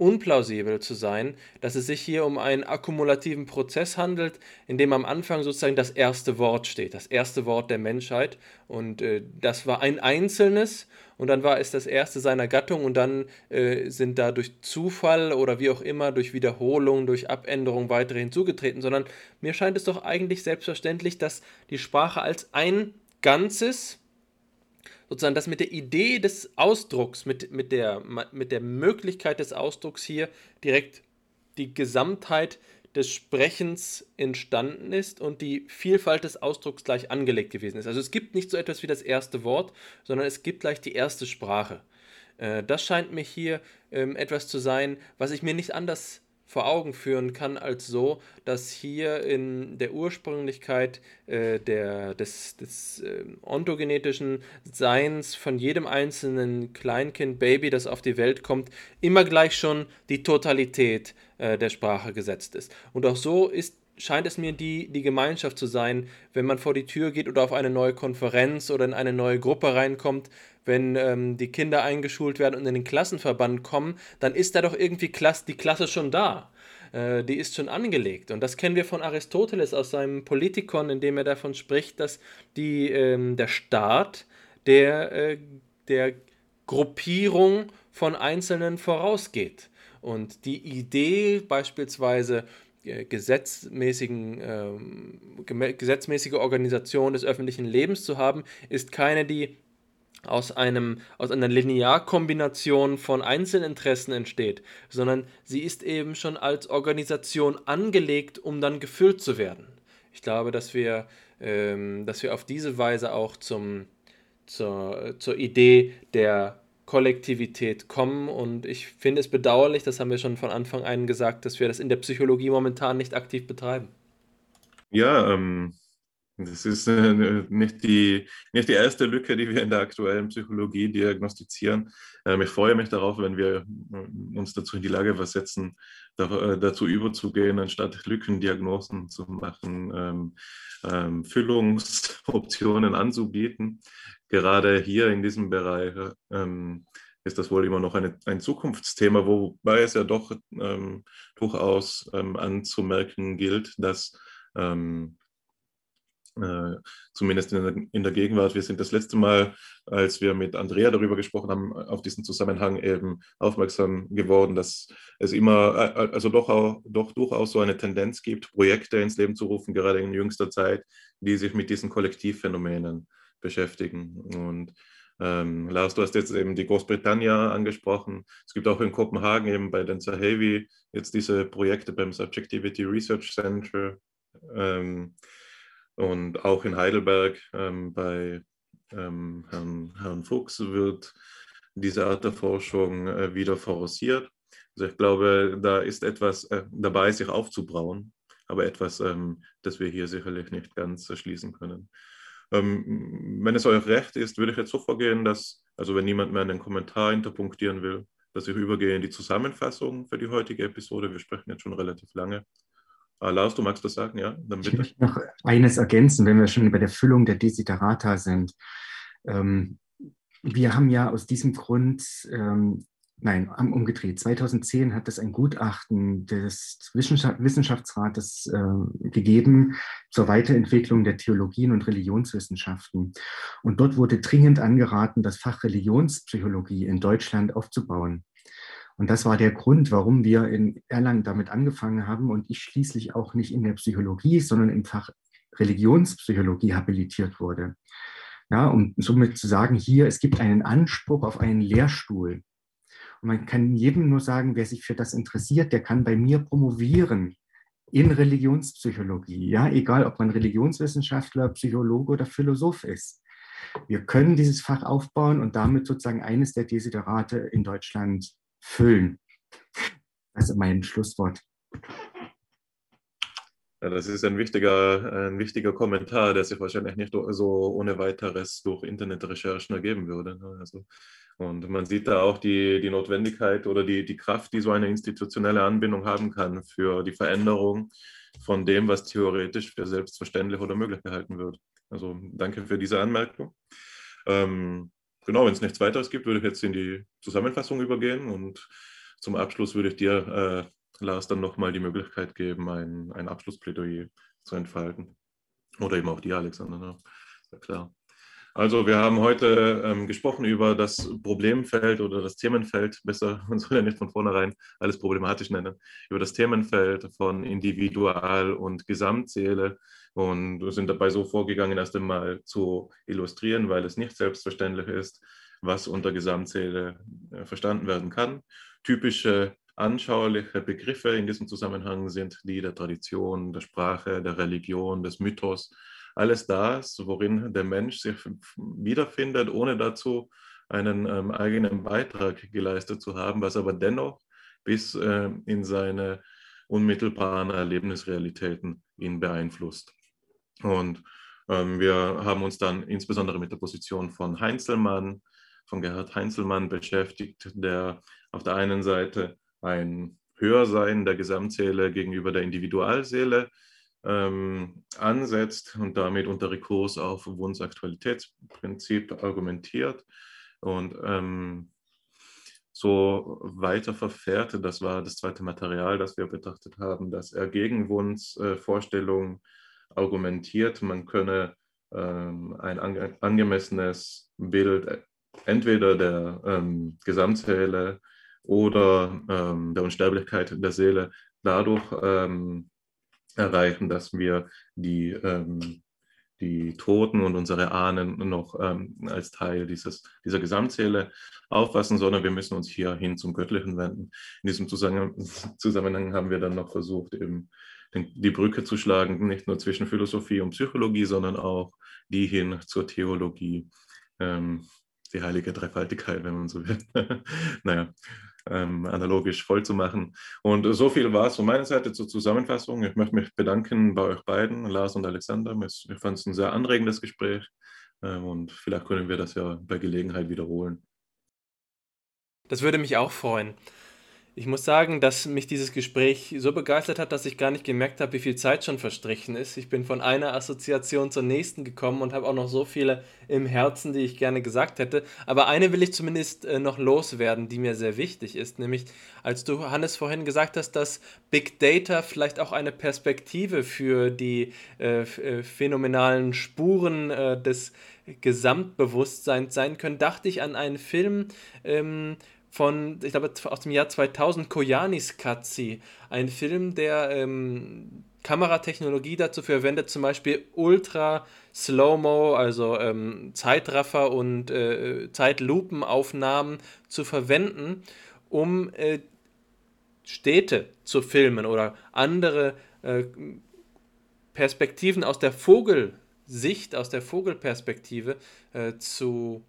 [SPEAKER 3] unplausibel zu sein, dass es sich hier um einen akkumulativen Prozess handelt, in dem am Anfang sozusagen das erste Wort steht, das erste Wort der Menschheit. Und äh, das war ein einzelnes und dann war es das erste seiner Gattung und dann äh, sind da durch Zufall oder wie auch immer, durch Wiederholung, durch Abänderung weitere hinzugetreten, sondern mir scheint es doch eigentlich selbstverständlich, dass die Sprache als ein Ganzes sozusagen das mit der Idee des Ausdrucks, mit, mit, der, mit der Möglichkeit des Ausdrucks hier direkt die Gesamtheit des Sprechens entstanden ist und die Vielfalt des Ausdrucks gleich angelegt gewesen ist. Also es gibt nicht so etwas wie das erste Wort, sondern es gibt gleich die erste Sprache. Äh, das scheint mir hier ähm, etwas zu sein, was ich mir nicht anders vor Augen führen kann, als so, dass hier in der Ursprünglichkeit äh, der, des, des äh, ontogenetischen Seins von jedem einzelnen Kleinkind, Baby, das auf die Welt kommt, immer gleich schon die Totalität äh, der Sprache gesetzt ist. Und auch so ist scheint es mir die, die Gemeinschaft zu sein, wenn man vor die Tür geht oder auf eine neue Konferenz oder in eine neue Gruppe reinkommt, wenn ähm, die Kinder eingeschult werden und in den Klassenverband kommen, dann ist da doch irgendwie Klasse, die Klasse schon da. Äh, die ist schon angelegt. Und das kennen wir von Aristoteles aus seinem Politikon, in dem er davon spricht, dass die, ähm, der Staat der, äh, der Gruppierung von Einzelnen vorausgeht. Und die Idee beispielsweise äh, gesetzmäßigen, äh, gesetzmäßige Organisation des öffentlichen Lebens zu haben, ist keine, die aus, einem, aus einer Linearkombination von Einzelinteressen entsteht, sondern sie ist eben schon als Organisation angelegt, um dann gefüllt zu werden. Ich glaube, dass wir, ähm, dass wir auf diese Weise auch zum, zur, zur Idee der Kollektivität kommen und ich finde es bedauerlich, das haben wir schon von Anfang an gesagt, dass wir das in der Psychologie momentan nicht aktiv betreiben.
[SPEAKER 2] Ja, ähm, das ist äh, nicht, die, nicht die erste Lücke, die wir in der aktuellen Psychologie diagnostizieren. Ähm, ich freue mich darauf, wenn wir äh, uns dazu in die Lage versetzen, äh, dazu überzugehen, anstatt Lückendiagnosen zu machen, ähm, ähm, Füllungsoptionen anzubieten. Gerade hier in diesem Bereich ist das wohl immer noch eine, ein Zukunftsthema, wobei es ja doch durchaus anzumerken gilt, dass äh, zumindest in der, in der, Gegenwart. Wir sind das letzte Mal, als wir mit Andrea darüber gesprochen haben, auf diesen Zusammenhang eben aufmerksam geworden, dass es immer, äh, also doch, auch, doch durchaus so eine Tendenz gibt, Projekte ins Leben zu rufen, gerade in jüngster Zeit, die sich mit diesen Kollektivphänomenen beschäftigen. Und ähm, Lars, du hast jetzt eben die Großbritannien angesprochen. Es gibt auch in Kopenhagen eben bei den Sahevi jetzt diese Projekte beim Subjectivity Research Center. Ähm, und auch in Heidelberg ähm, bei ähm, Herrn, Herrn Fuchs wird diese Art der Forschung äh, wieder forciert. Also ich glaube, da ist etwas äh, dabei, sich aufzubrauen, aber etwas, ähm, das wir hier sicherlich nicht ganz erschließen können. Ähm, wenn es euch recht ist, würde ich jetzt so vorgehen, dass, also wenn niemand mehr einen Kommentar interpunktieren will, dass ich übergehe in die Zusammenfassung für die heutige Episode. Wir sprechen jetzt schon relativ lange. Ah, Lars, du magst das sagen, ja?
[SPEAKER 4] Dann bitte. Ich möchte noch eines ergänzen, wenn wir schon bei der Füllung der Desiderata sind. Ähm, wir haben ja aus diesem Grund, ähm, nein, umgedreht, 2010 hat es ein Gutachten des Wissenschaftsrates äh, gegeben zur Weiterentwicklung der Theologien und Religionswissenschaften. Und dort wurde dringend angeraten, das Fach Religionspsychologie in Deutschland aufzubauen. Und das war der Grund, warum wir in Erlangen damit angefangen haben und ich schließlich auch nicht in der Psychologie, sondern im Fach Religionspsychologie habilitiert wurde. Ja, um somit zu sagen, hier, es gibt einen Anspruch auf einen Lehrstuhl. Und man kann jedem nur sagen, wer sich für das interessiert, der kann bei mir promovieren in Religionspsychologie. Ja, egal, ob man Religionswissenschaftler, Psychologe oder Philosoph ist. Wir können dieses Fach aufbauen und damit sozusagen eines der Desiderate in Deutschland füllen. Das ist mein Schlusswort.
[SPEAKER 2] Ja, das ist ein wichtiger, ein wichtiger Kommentar, der sich wahrscheinlich nicht so ohne weiteres durch Internetrecherchen ergeben würde. Ne? Also, und man sieht da auch die, die Notwendigkeit oder die, die Kraft, die so eine institutionelle Anbindung haben kann für die Veränderung von dem, was theoretisch für selbstverständlich oder möglich gehalten wird. Also danke für diese Anmerkung. Ähm, genau, wenn es nichts weiteres gibt, würde ich jetzt in die Zusammenfassung übergehen und zum Abschluss würde ich dir, äh, Lars, dann nochmal die Möglichkeit geben, ein, ein Abschlussplädoyer zu entfalten. Oder eben auch die, Alexander, ne? ja klar. Also wir haben heute ähm, gesprochen über das Problemfeld oder das Themenfeld, besser, [LAUGHS] man soll ja nicht von vornherein alles problematisch nennen, über das Themenfeld von Individual- und Gesamtseele und sind dabei so vorgegangen, erst einmal zu illustrieren, weil es nicht selbstverständlich ist, was unter Gesamtseele äh, verstanden werden kann. Typische anschauliche Begriffe in diesem Zusammenhang sind die der Tradition, der Sprache, der Religion, des Mythos, alles das, worin der Mensch sich wiederfindet, ohne dazu einen ähm, eigenen Beitrag geleistet zu haben, was aber dennoch bis äh, in seine unmittelbaren Erlebnisrealitäten ihn beeinflusst. Und ähm, wir haben uns dann insbesondere mit der Position von Heinzelmann, von Gerhard Heinzelmann beschäftigt, der auf der einen Seite ein Höhersein der Gesamtseele gegenüber der Individualseele ähm, ansetzt und damit unter Rekurs auf Wunds Aktualitätsprinzip argumentiert und ähm, so weiter verfährt. Das war das zweite Material, das wir betrachtet haben, dass er gegen Wunds äh, Vorstellung argumentiert, man könne ähm, ein ange angemessenes Bild entweder der ähm, Gesamtseele oder ähm, der Unsterblichkeit der Seele dadurch ähm, erreichen, dass wir die, ähm, die Toten und unsere Ahnen noch ähm, als Teil dieses, dieser Gesamtseele auffassen, sondern wir müssen uns hier hin zum Göttlichen wenden. In diesem Zusammenhang haben wir dann noch versucht, eben die Brücke zu schlagen, nicht nur zwischen Philosophie und Psychologie, sondern auch die hin zur Theologie. Ähm, die heilige Dreifaltigkeit, wenn man so will. [LAUGHS] naja, ähm, analogisch voll zu machen. Und so viel war es von meiner Seite zur Zusammenfassung. Ich möchte mich bedanken bei euch beiden, Lars und Alexander. Ich fand es ein sehr anregendes Gespräch ähm, und vielleicht können wir das ja bei Gelegenheit wiederholen.
[SPEAKER 3] Das würde mich auch freuen. Ich muss sagen, dass mich dieses Gespräch so begeistert hat, dass ich gar nicht gemerkt habe, wie viel Zeit schon verstrichen ist. Ich bin von einer Assoziation zur nächsten gekommen und habe auch noch so viele im Herzen, die ich gerne gesagt hätte. Aber eine will ich zumindest äh, noch loswerden, die mir sehr wichtig ist. Nämlich, als du, Hannes, vorhin gesagt hast, dass Big Data vielleicht auch eine Perspektive für die äh, äh phänomenalen Spuren äh, des Gesamtbewusstseins sein können, dachte ich an einen Film, ähm, von, ich glaube, aus dem Jahr 2000, Koyanis Katzi. Ein Film, der ähm, Kameratechnologie dazu verwendet, zum Beispiel Ultra Slow-Mo, also ähm, Zeitraffer und äh, Zeitlupenaufnahmen zu verwenden, um äh, Städte zu filmen oder andere äh, Perspektiven aus der Vogelsicht, aus der Vogelperspektive äh, zu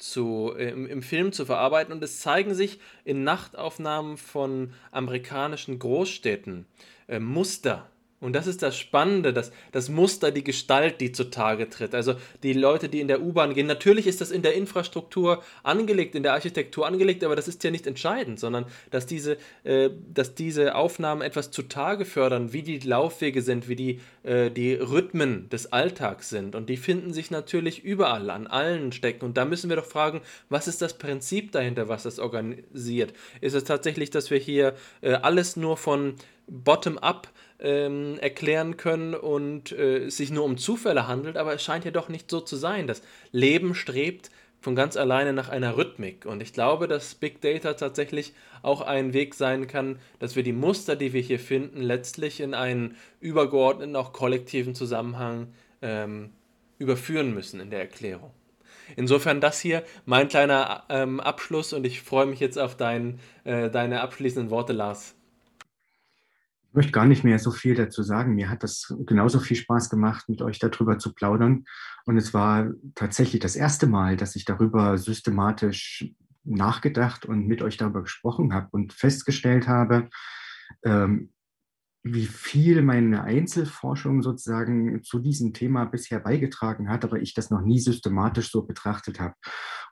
[SPEAKER 3] zu, im, im Film zu verarbeiten. Und es zeigen sich in Nachtaufnahmen von amerikanischen Großstädten äh, Muster und das ist das Spannende, das, das Muster, die Gestalt, die zutage tritt. Also die Leute, die in der U-Bahn gehen. Natürlich ist das in der Infrastruktur angelegt, in der Architektur angelegt, aber das ist ja nicht entscheidend, sondern dass diese, äh, dass diese Aufnahmen etwas zutage fördern, wie die Laufwege sind, wie die, äh, die Rhythmen des Alltags sind. Und die finden sich natürlich überall, an allen Stecken. Und da müssen wir doch fragen, was ist das Prinzip dahinter, was das organisiert? Ist es tatsächlich, dass wir hier äh, alles nur von bottom-up ähm, erklären können und äh, es sich nur um Zufälle handelt, aber es scheint ja doch nicht so zu sein. Das Leben strebt von ganz alleine nach einer Rhythmik. Und ich glaube, dass Big Data tatsächlich auch ein Weg sein kann, dass wir die Muster, die wir hier finden, letztlich in einen übergeordneten, auch kollektiven Zusammenhang ähm, überführen müssen in der Erklärung. Insofern das hier mein kleiner ähm, Abschluss und ich freue mich jetzt auf dein, äh, deine abschließenden Worte, Lars.
[SPEAKER 4] Ich möchte gar nicht mehr so viel dazu sagen. Mir hat das genauso viel Spaß gemacht, mit euch darüber zu plaudern. Und es war tatsächlich das erste Mal, dass ich darüber systematisch nachgedacht und mit euch darüber gesprochen habe und festgestellt habe, ähm, wie viel meine Einzelforschung sozusagen zu diesem Thema bisher beigetragen hat, aber ich das noch nie systematisch so betrachtet habe.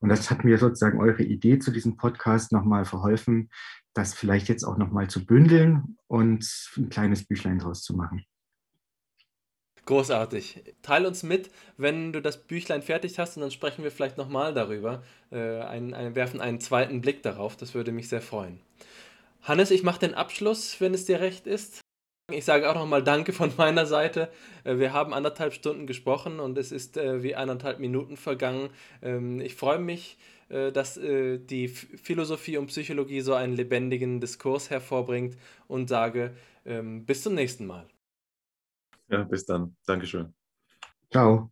[SPEAKER 4] Und das hat mir sozusagen eure Idee zu diesem Podcast nochmal verholfen, das vielleicht jetzt auch nochmal zu bündeln und ein kleines Büchlein draus zu machen.
[SPEAKER 3] Großartig. Teil uns mit, wenn du das Büchlein fertig hast und dann sprechen wir vielleicht nochmal darüber, äh, ein, ein, werfen einen zweiten Blick darauf. Das würde mich sehr freuen. Hannes, ich mache den Abschluss, wenn es dir recht ist. Ich sage auch nochmal Danke von meiner Seite. Äh, wir haben anderthalb Stunden gesprochen und es ist äh, wie eineinhalb Minuten vergangen. Ähm, ich freue mich, äh, dass die Philosophie und Psychologie so einen lebendigen Diskurs hervorbringt und sage ähm, bis zum nächsten Mal.
[SPEAKER 2] Ja, bis dann. Dankeschön.
[SPEAKER 4] Ciao.